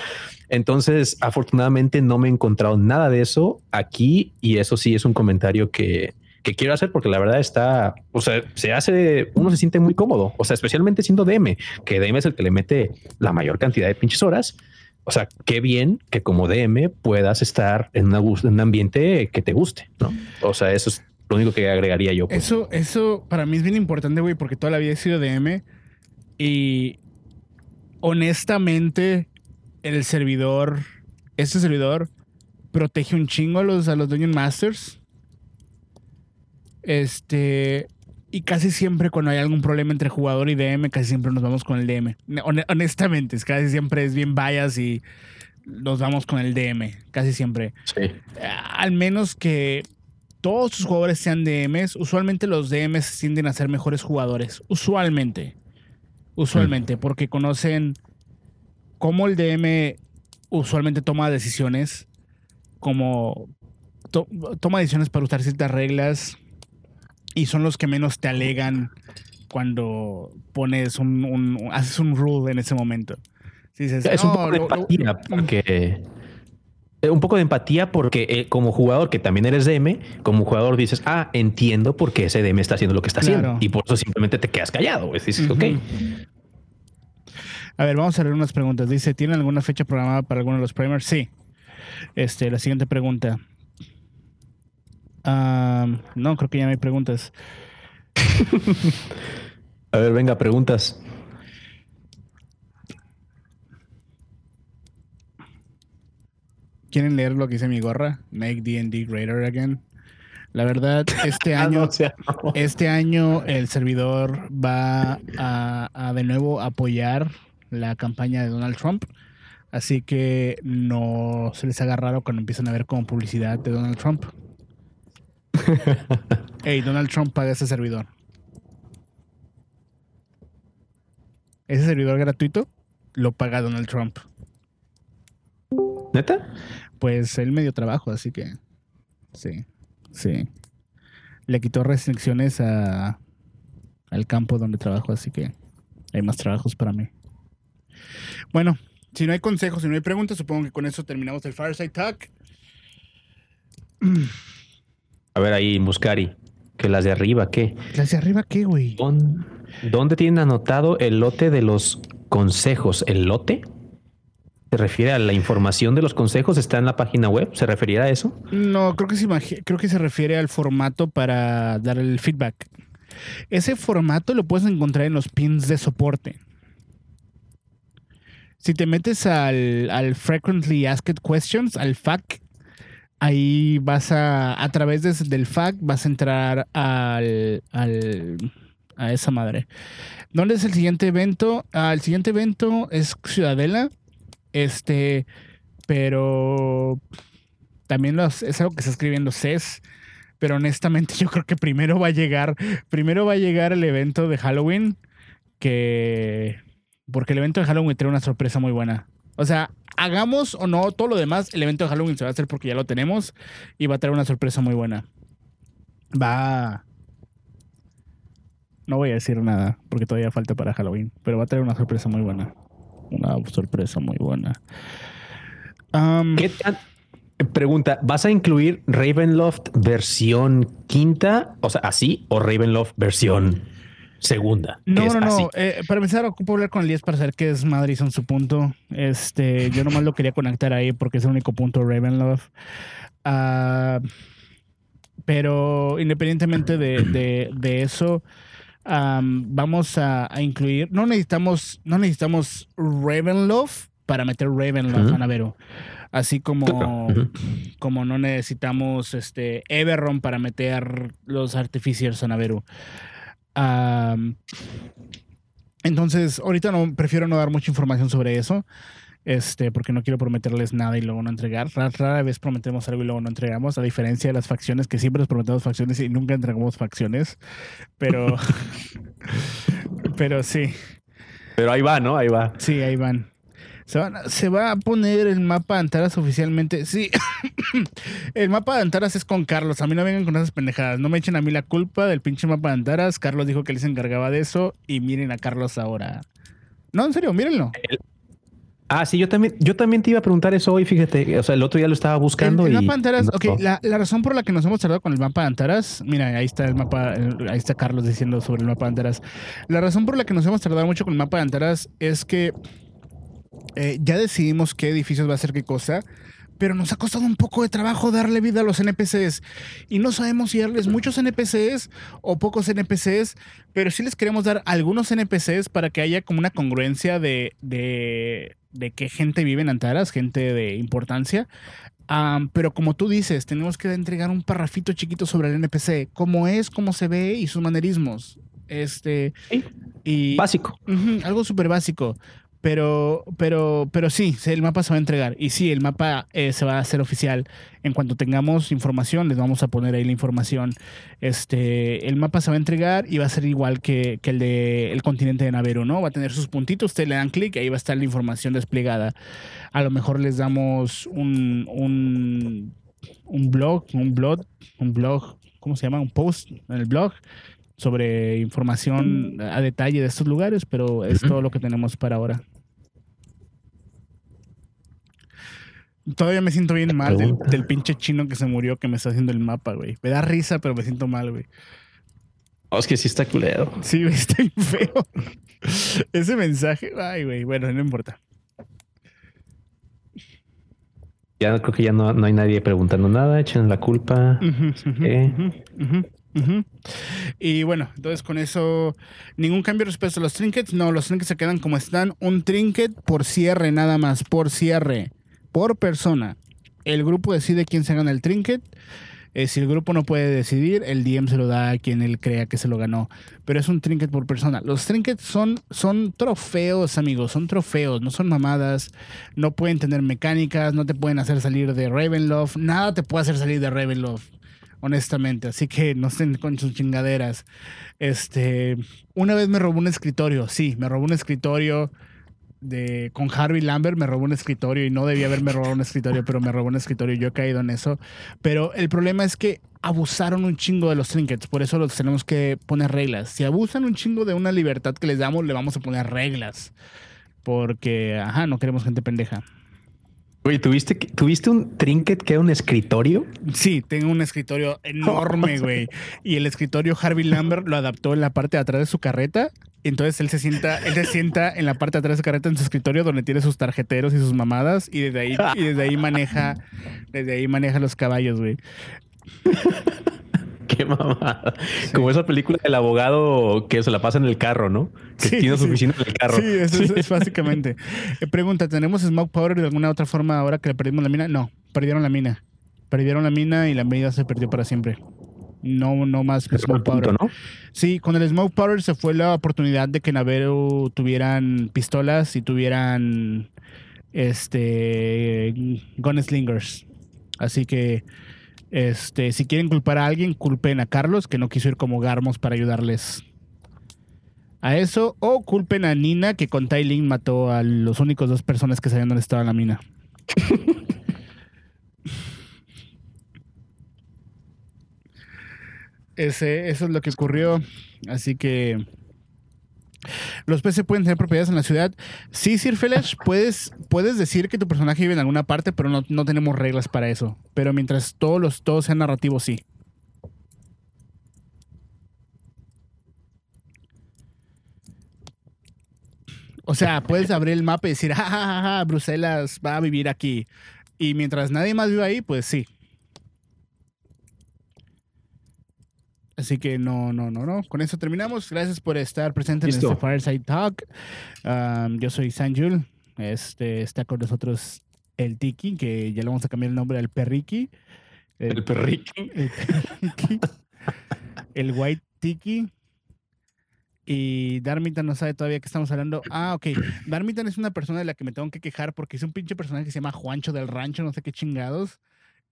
Entonces, afortunadamente no me he encontrado nada de eso aquí y eso sí es un comentario que, que quiero hacer porque la verdad está, o sea, se hace, uno se siente muy cómodo, o sea, especialmente siendo DM, que DM es el que le mete la mayor cantidad de pinches horas. O sea, qué bien que como DM puedas estar en, una, en un ambiente que te guste, ¿no? O sea, eso es lo único que agregaría yo. Pues. Eso, eso para mí es bien importante, güey, porque toda la vida he sido DM y honestamente el servidor, este servidor protege un chingo a los, a Masters este. Y casi siempre cuando hay algún problema entre jugador y DM, casi siempre nos vamos con el DM. Honestamente, casi siempre es bien bias y nos vamos con el DM. Casi siempre. Sí. Al menos que todos sus jugadores sean DMs, usualmente los DMs tienden a ser mejores jugadores. Usualmente. Usualmente, porque conocen cómo el DM usualmente toma decisiones, como to toma decisiones para usar ciertas reglas, y son los que menos te alegan cuando pones un, un haces un rule en ese momento. Si dices, es un poco de empatía porque un poco de empatía porque eh, como jugador que también eres DM, como jugador dices, ah, entiendo por qué ese DM está haciendo lo que está haciendo y por eso simplemente te quedas callado. Dices, ok. A ver, vamos a leer unas preguntas. Dice, ¿tienen alguna fecha programada para alguno de los primers? Sí. Este, la siguiente pregunta. Uh, no, creo que ya no hay preguntas. A ver, venga, preguntas. ¿Quieren leer lo que dice mi gorra? Make D&D greater again. La verdad, este Ah, año, este año el servidor va a, a de nuevo apoyar la campaña de Donald Trump. Así que no se les haga raro cuando empiezan a ver como publicidad de Donald Trump. Hey, Donald Trump paga ese servidor. Ese servidor gratuito lo paga Donald Trump. ¿Neta? Pues él me dio trabajo, así que sí, sí. Le quitó restricciones a, al campo donde trabajo, así que hay más trabajos para mí. Bueno, si no hay consejos, si no hay preguntas, supongo que con eso terminamos el Fireside Talk. A ver ahí, Muscari, que las de arriba, ¿qué? ¿Las de arriba qué, güey? ¿Dónde, dónde tienen anotado el lote de los consejos? ¿El lote? ¿Se refiere a la información de los consejos? ¿Está en la página web? ¿Se referirá a eso? No, creo que, se creo que se refiere al formato para dar el feedback. Ese formato lo puedes encontrar en los pins de soporte. Si te metes al, al Frequently Asked Questions, al FAQ, ahí vas a, a través de- del FAQ, vas a entrar al, al- a esa madre. ¿Dónde es el siguiente evento? Ah, el siguiente evento es Ciudadela. Este, pero también es algo que en los CES. Pero honestamente, yo creo que primero va a llegar. Primero va a llegar el evento de Halloween. Que. Porque el evento de Halloween trae una sorpresa muy buena. O sea, hagamos o no todo lo demás, el evento de Halloween se va a hacer porque ya lo tenemos. Y va a traer una sorpresa muy buena. Va. No voy a decir nada porque todavía falta para Halloween. Pero va a traer una sorpresa muy buena. Una sorpresa muy buena. Am, ¿Qué tan- Pregunta, ¿vas a incluir Ravenloft versión quinta? O sea, así, o Ravenloft versión segunda. No, no, no. Eh, para empezar, ocupo hablar con Elías para saber qué es Madison su punto. Este, yo nomás lo quería conectar ahí porque es el único punto de Ravenlove. Ah, pero independientemente de, de- de eso, am, vamos a, a incluir. No necesitamos, no necesitamos Ravenlove para meter Ravenlove Ujú. a Navero. Así como, como no necesitamos este Everron para meter los Artificiers a Naveru. Entonces, ahorita no prefiero no dar mucha información sobre eso. Este, porque no quiero prometerles nada y luego no entregar. Rara, rara vez prometemos algo y luego no entregamos, a diferencia de las facciones que siempre nos prometemos facciones y nunca entregamos facciones. Pero, pero sí. Pero ahí va, ¿no? Ahí va. Sí, ahí van. Se, van a- se va a poner el mapa de Antaras oficialmente. Sí, el mapa de Antaras es con Carlos. A mí no vengan con esas pendejadas. No me echen a mí la culpa del pinche mapa de Antaras. Carlos dijo que él se encargaba de eso. Y miren a Carlos ahora. No, en serio, mírenlo. Ah, sí, yo también, yo también te iba a preguntar eso hoy, fíjate. O sea, el otro día lo estaba buscando el y. mapa de Antaras, no. ok, la, la razón por la que nos hemos tardado con el mapa de Antaras, mira, ahí está el mapa, ahí está Carlos diciendo sobre el mapa de Antaras. La razón por la que nos hemos tardado mucho con el mapa de Antaras es que eh, ya decidimos qué edificios va a ser qué cosa, pero nos ha costado un poco de trabajo darle vida a los NPCs y no sabemos si darles muchos NPCs o pocos NPCs, pero sí les queremos dar algunos NPCs para que haya como una congruencia de, de, de qué gente vive en Antaras, gente de importancia. Pero como tú dices, tenemos que entregar un parrafito chiquito sobre el NPC, cómo es, cómo se ve y sus manerismos. Este Sí. y Básico. Algo súper básico. Pero, pero, pero sí, el mapa se va a entregar. Y sí, el mapa eh, se va a hacer oficial. En cuanto tengamos información, les vamos a poner ahí la información. Este, el mapa se va a entregar y va a ser igual que, que el de el continente de Naveru, ¿no? Va a tener sus puntitos, ustedes le dan clic y ahí va a estar la información desplegada. A lo mejor les damos un, un, un blog, un blog, un blog, ¿cómo se llama? Un post en el blog sobre información a detalle de estos lugares, pero es todo lo que tenemos para ahora. Todavía me siento bien mal del, pinche chino que se murió que me está haciendo el mapa, güey. Me da risa, pero me siento mal, güey. Oh, es que sí está culero. Sí, güey, está feo. Ese mensaje, ay, güey, bueno, no importa. Ya creo que ya no, no hay nadie preguntando nada. Echen la culpa. Eh. Y bueno, entonces con eso, ningún cambio respecto a los trinkets. No, los trinkets se quedan como están. Un trinket por cierre, nada más, por cierre, por persona. El grupo decide quién se gana el trinket. Eh, si el grupo no puede decidir, el DM se lo da a quien él crea que se lo ganó. Pero es un trinket por persona. Los trinkets son, son trofeos, amigos. Son trofeos, no son mamadas. No pueden tener mecánicas, no te pueden hacer salir de Ravenloft. Nada te puede hacer salir de Ravenloft, honestamente. Así que no estén con sus chingaderas. Este, una vez me robó un escritorio. Sí, me robó un escritorio de, con Harvey Lambert me robó un escritorio y no debía haberme robado un escritorio, pero me robó un escritorio y yo he caído en eso. Pero el problema es que abusaron un chingo de los trinkets, por eso los tenemos que poner reglas. Si abusan un chingo de una libertad que les damos, le vamos a poner reglas. Porque, ajá, no queremos gente pendeja. Oye, ¿tuviste, ¿tuviste un trinket que era un escritorio? Sí, tengo un escritorio enorme, güey. y el escritorio Harvey Lambert lo adaptó en la parte de atrás de su carreta. Entonces él se sienta, él se sienta en la parte de atrás de su carreta en su escritorio donde tiene sus tarjeteros y sus mamadas. Y desde ahí, y desde ahí maneja, desde ahí maneja los caballos, güey. Qué mamada. Como esa película del abogado que se la pasa en el carro, ¿no? Que tiene su oficina en el carro. Sí, eso Es, básicamente. Eh, pregunta, ¿tenemos Smoke Powder de alguna otra forma ahora que le perdimos la mina? No, perdieron la mina. Perdieron la mina y la medida se perdió para siempre. No, no más Smoke Powder. ¿no? Sí, con el Smoke Powder se fue la oportunidad de que Naveru tuvieran pistolas y tuvieran este gunslingers. Así que este, si quieren culpar a alguien, culpen a Carlos, que no quiso ir como Garmos para ayudarles a eso. O culpen a Nina, que con Lin mató a los únicos dos personas que sabían dónde estaba la mina. Eso es lo que ocurrió. Así que los PC pueden tener propiedades en la ciudad. Sí, Sir Felesh, puedes, puedes decir que tu personaje vive en alguna parte, pero no, tenemos reglas para eso. Pero mientras todos los todos sean narrativos, sí. O sea, puedes abrir el mapa y decir, ja, Bruselas va a vivir aquí. Y mientras nadie más vive ahí, pues sí. Así que no, no, no, no. Con eso terminamos. Gracias por estar presente en este Fireside Talk. yo soy Sanjul. Este está con nosotros el Tiki, que ya le vamos a cambiar el nombre al Perriki. El, Perriki. El, White Tiki. Y Darmitan no sabe todavía que estamos hablando. Ah, ok. Darmitan es una persona de la que me tengo que quejar porque es un pinche personaje que se llama Juancho del Rancho, no sé qué chingados.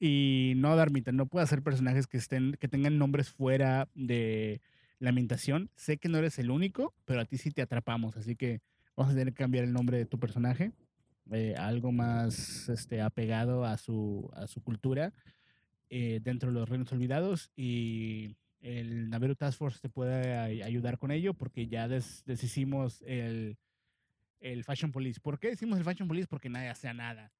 Y no, Darmita, no puedo hacer personajes que estén, que tengan nombres fuera de lamentación. Sé que no eres el único, pero a ti sí te atrapamos, así que vamos a tener que cambiar el nombre de tu personaje. Eh, algo más este, apegado a su, a su cultura eh, dentro de los reinos olvidados y el Naveru Task Force te puede ayudar con ello porque ya deshicimos el, el Fashion Police. ¿Por qué decimos el Fashion Police? Porque nadie hace nada.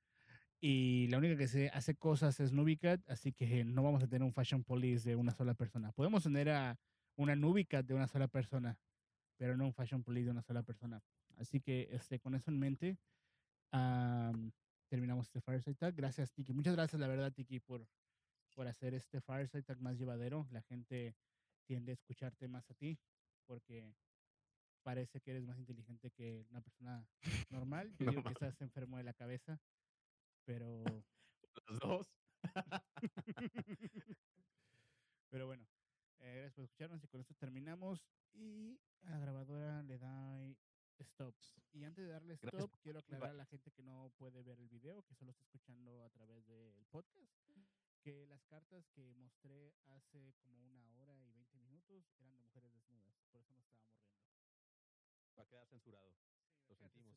Y la única que se hace cosas es Nubicat, así que no vamos a tener un Fashion Police de una sola persona. Podemos tener a una Nubicat de una sola persona, pero no un Fashion Police de una sola persona. Así que este, con eso en mente, terminamos este Fireside Tag. Gracias, Tiki. Muchas gracias, la verdad, Tiki, por, por hacer este Fireside Tag más llevadero. La gente tiende a escucharte más a ti, porque parece que eres más inteligente que una persona normal. Yo digo que estás enfermo de la cabeza. Pero. Los dos. Pero bueno, eh, gracias por escucharnos y con esto terminamos. Y a la grabadora le da stop. Y antes de darle stop, quiero aclarar a la gente que no puede ver el video, que solo está escuchando a través del podcast, que las cartas que mostré hace como una hora y 20 minutos eran de mujeres desnudas. Por eso no estábamos riendo. Va a quedar censurado. Lo sentimos.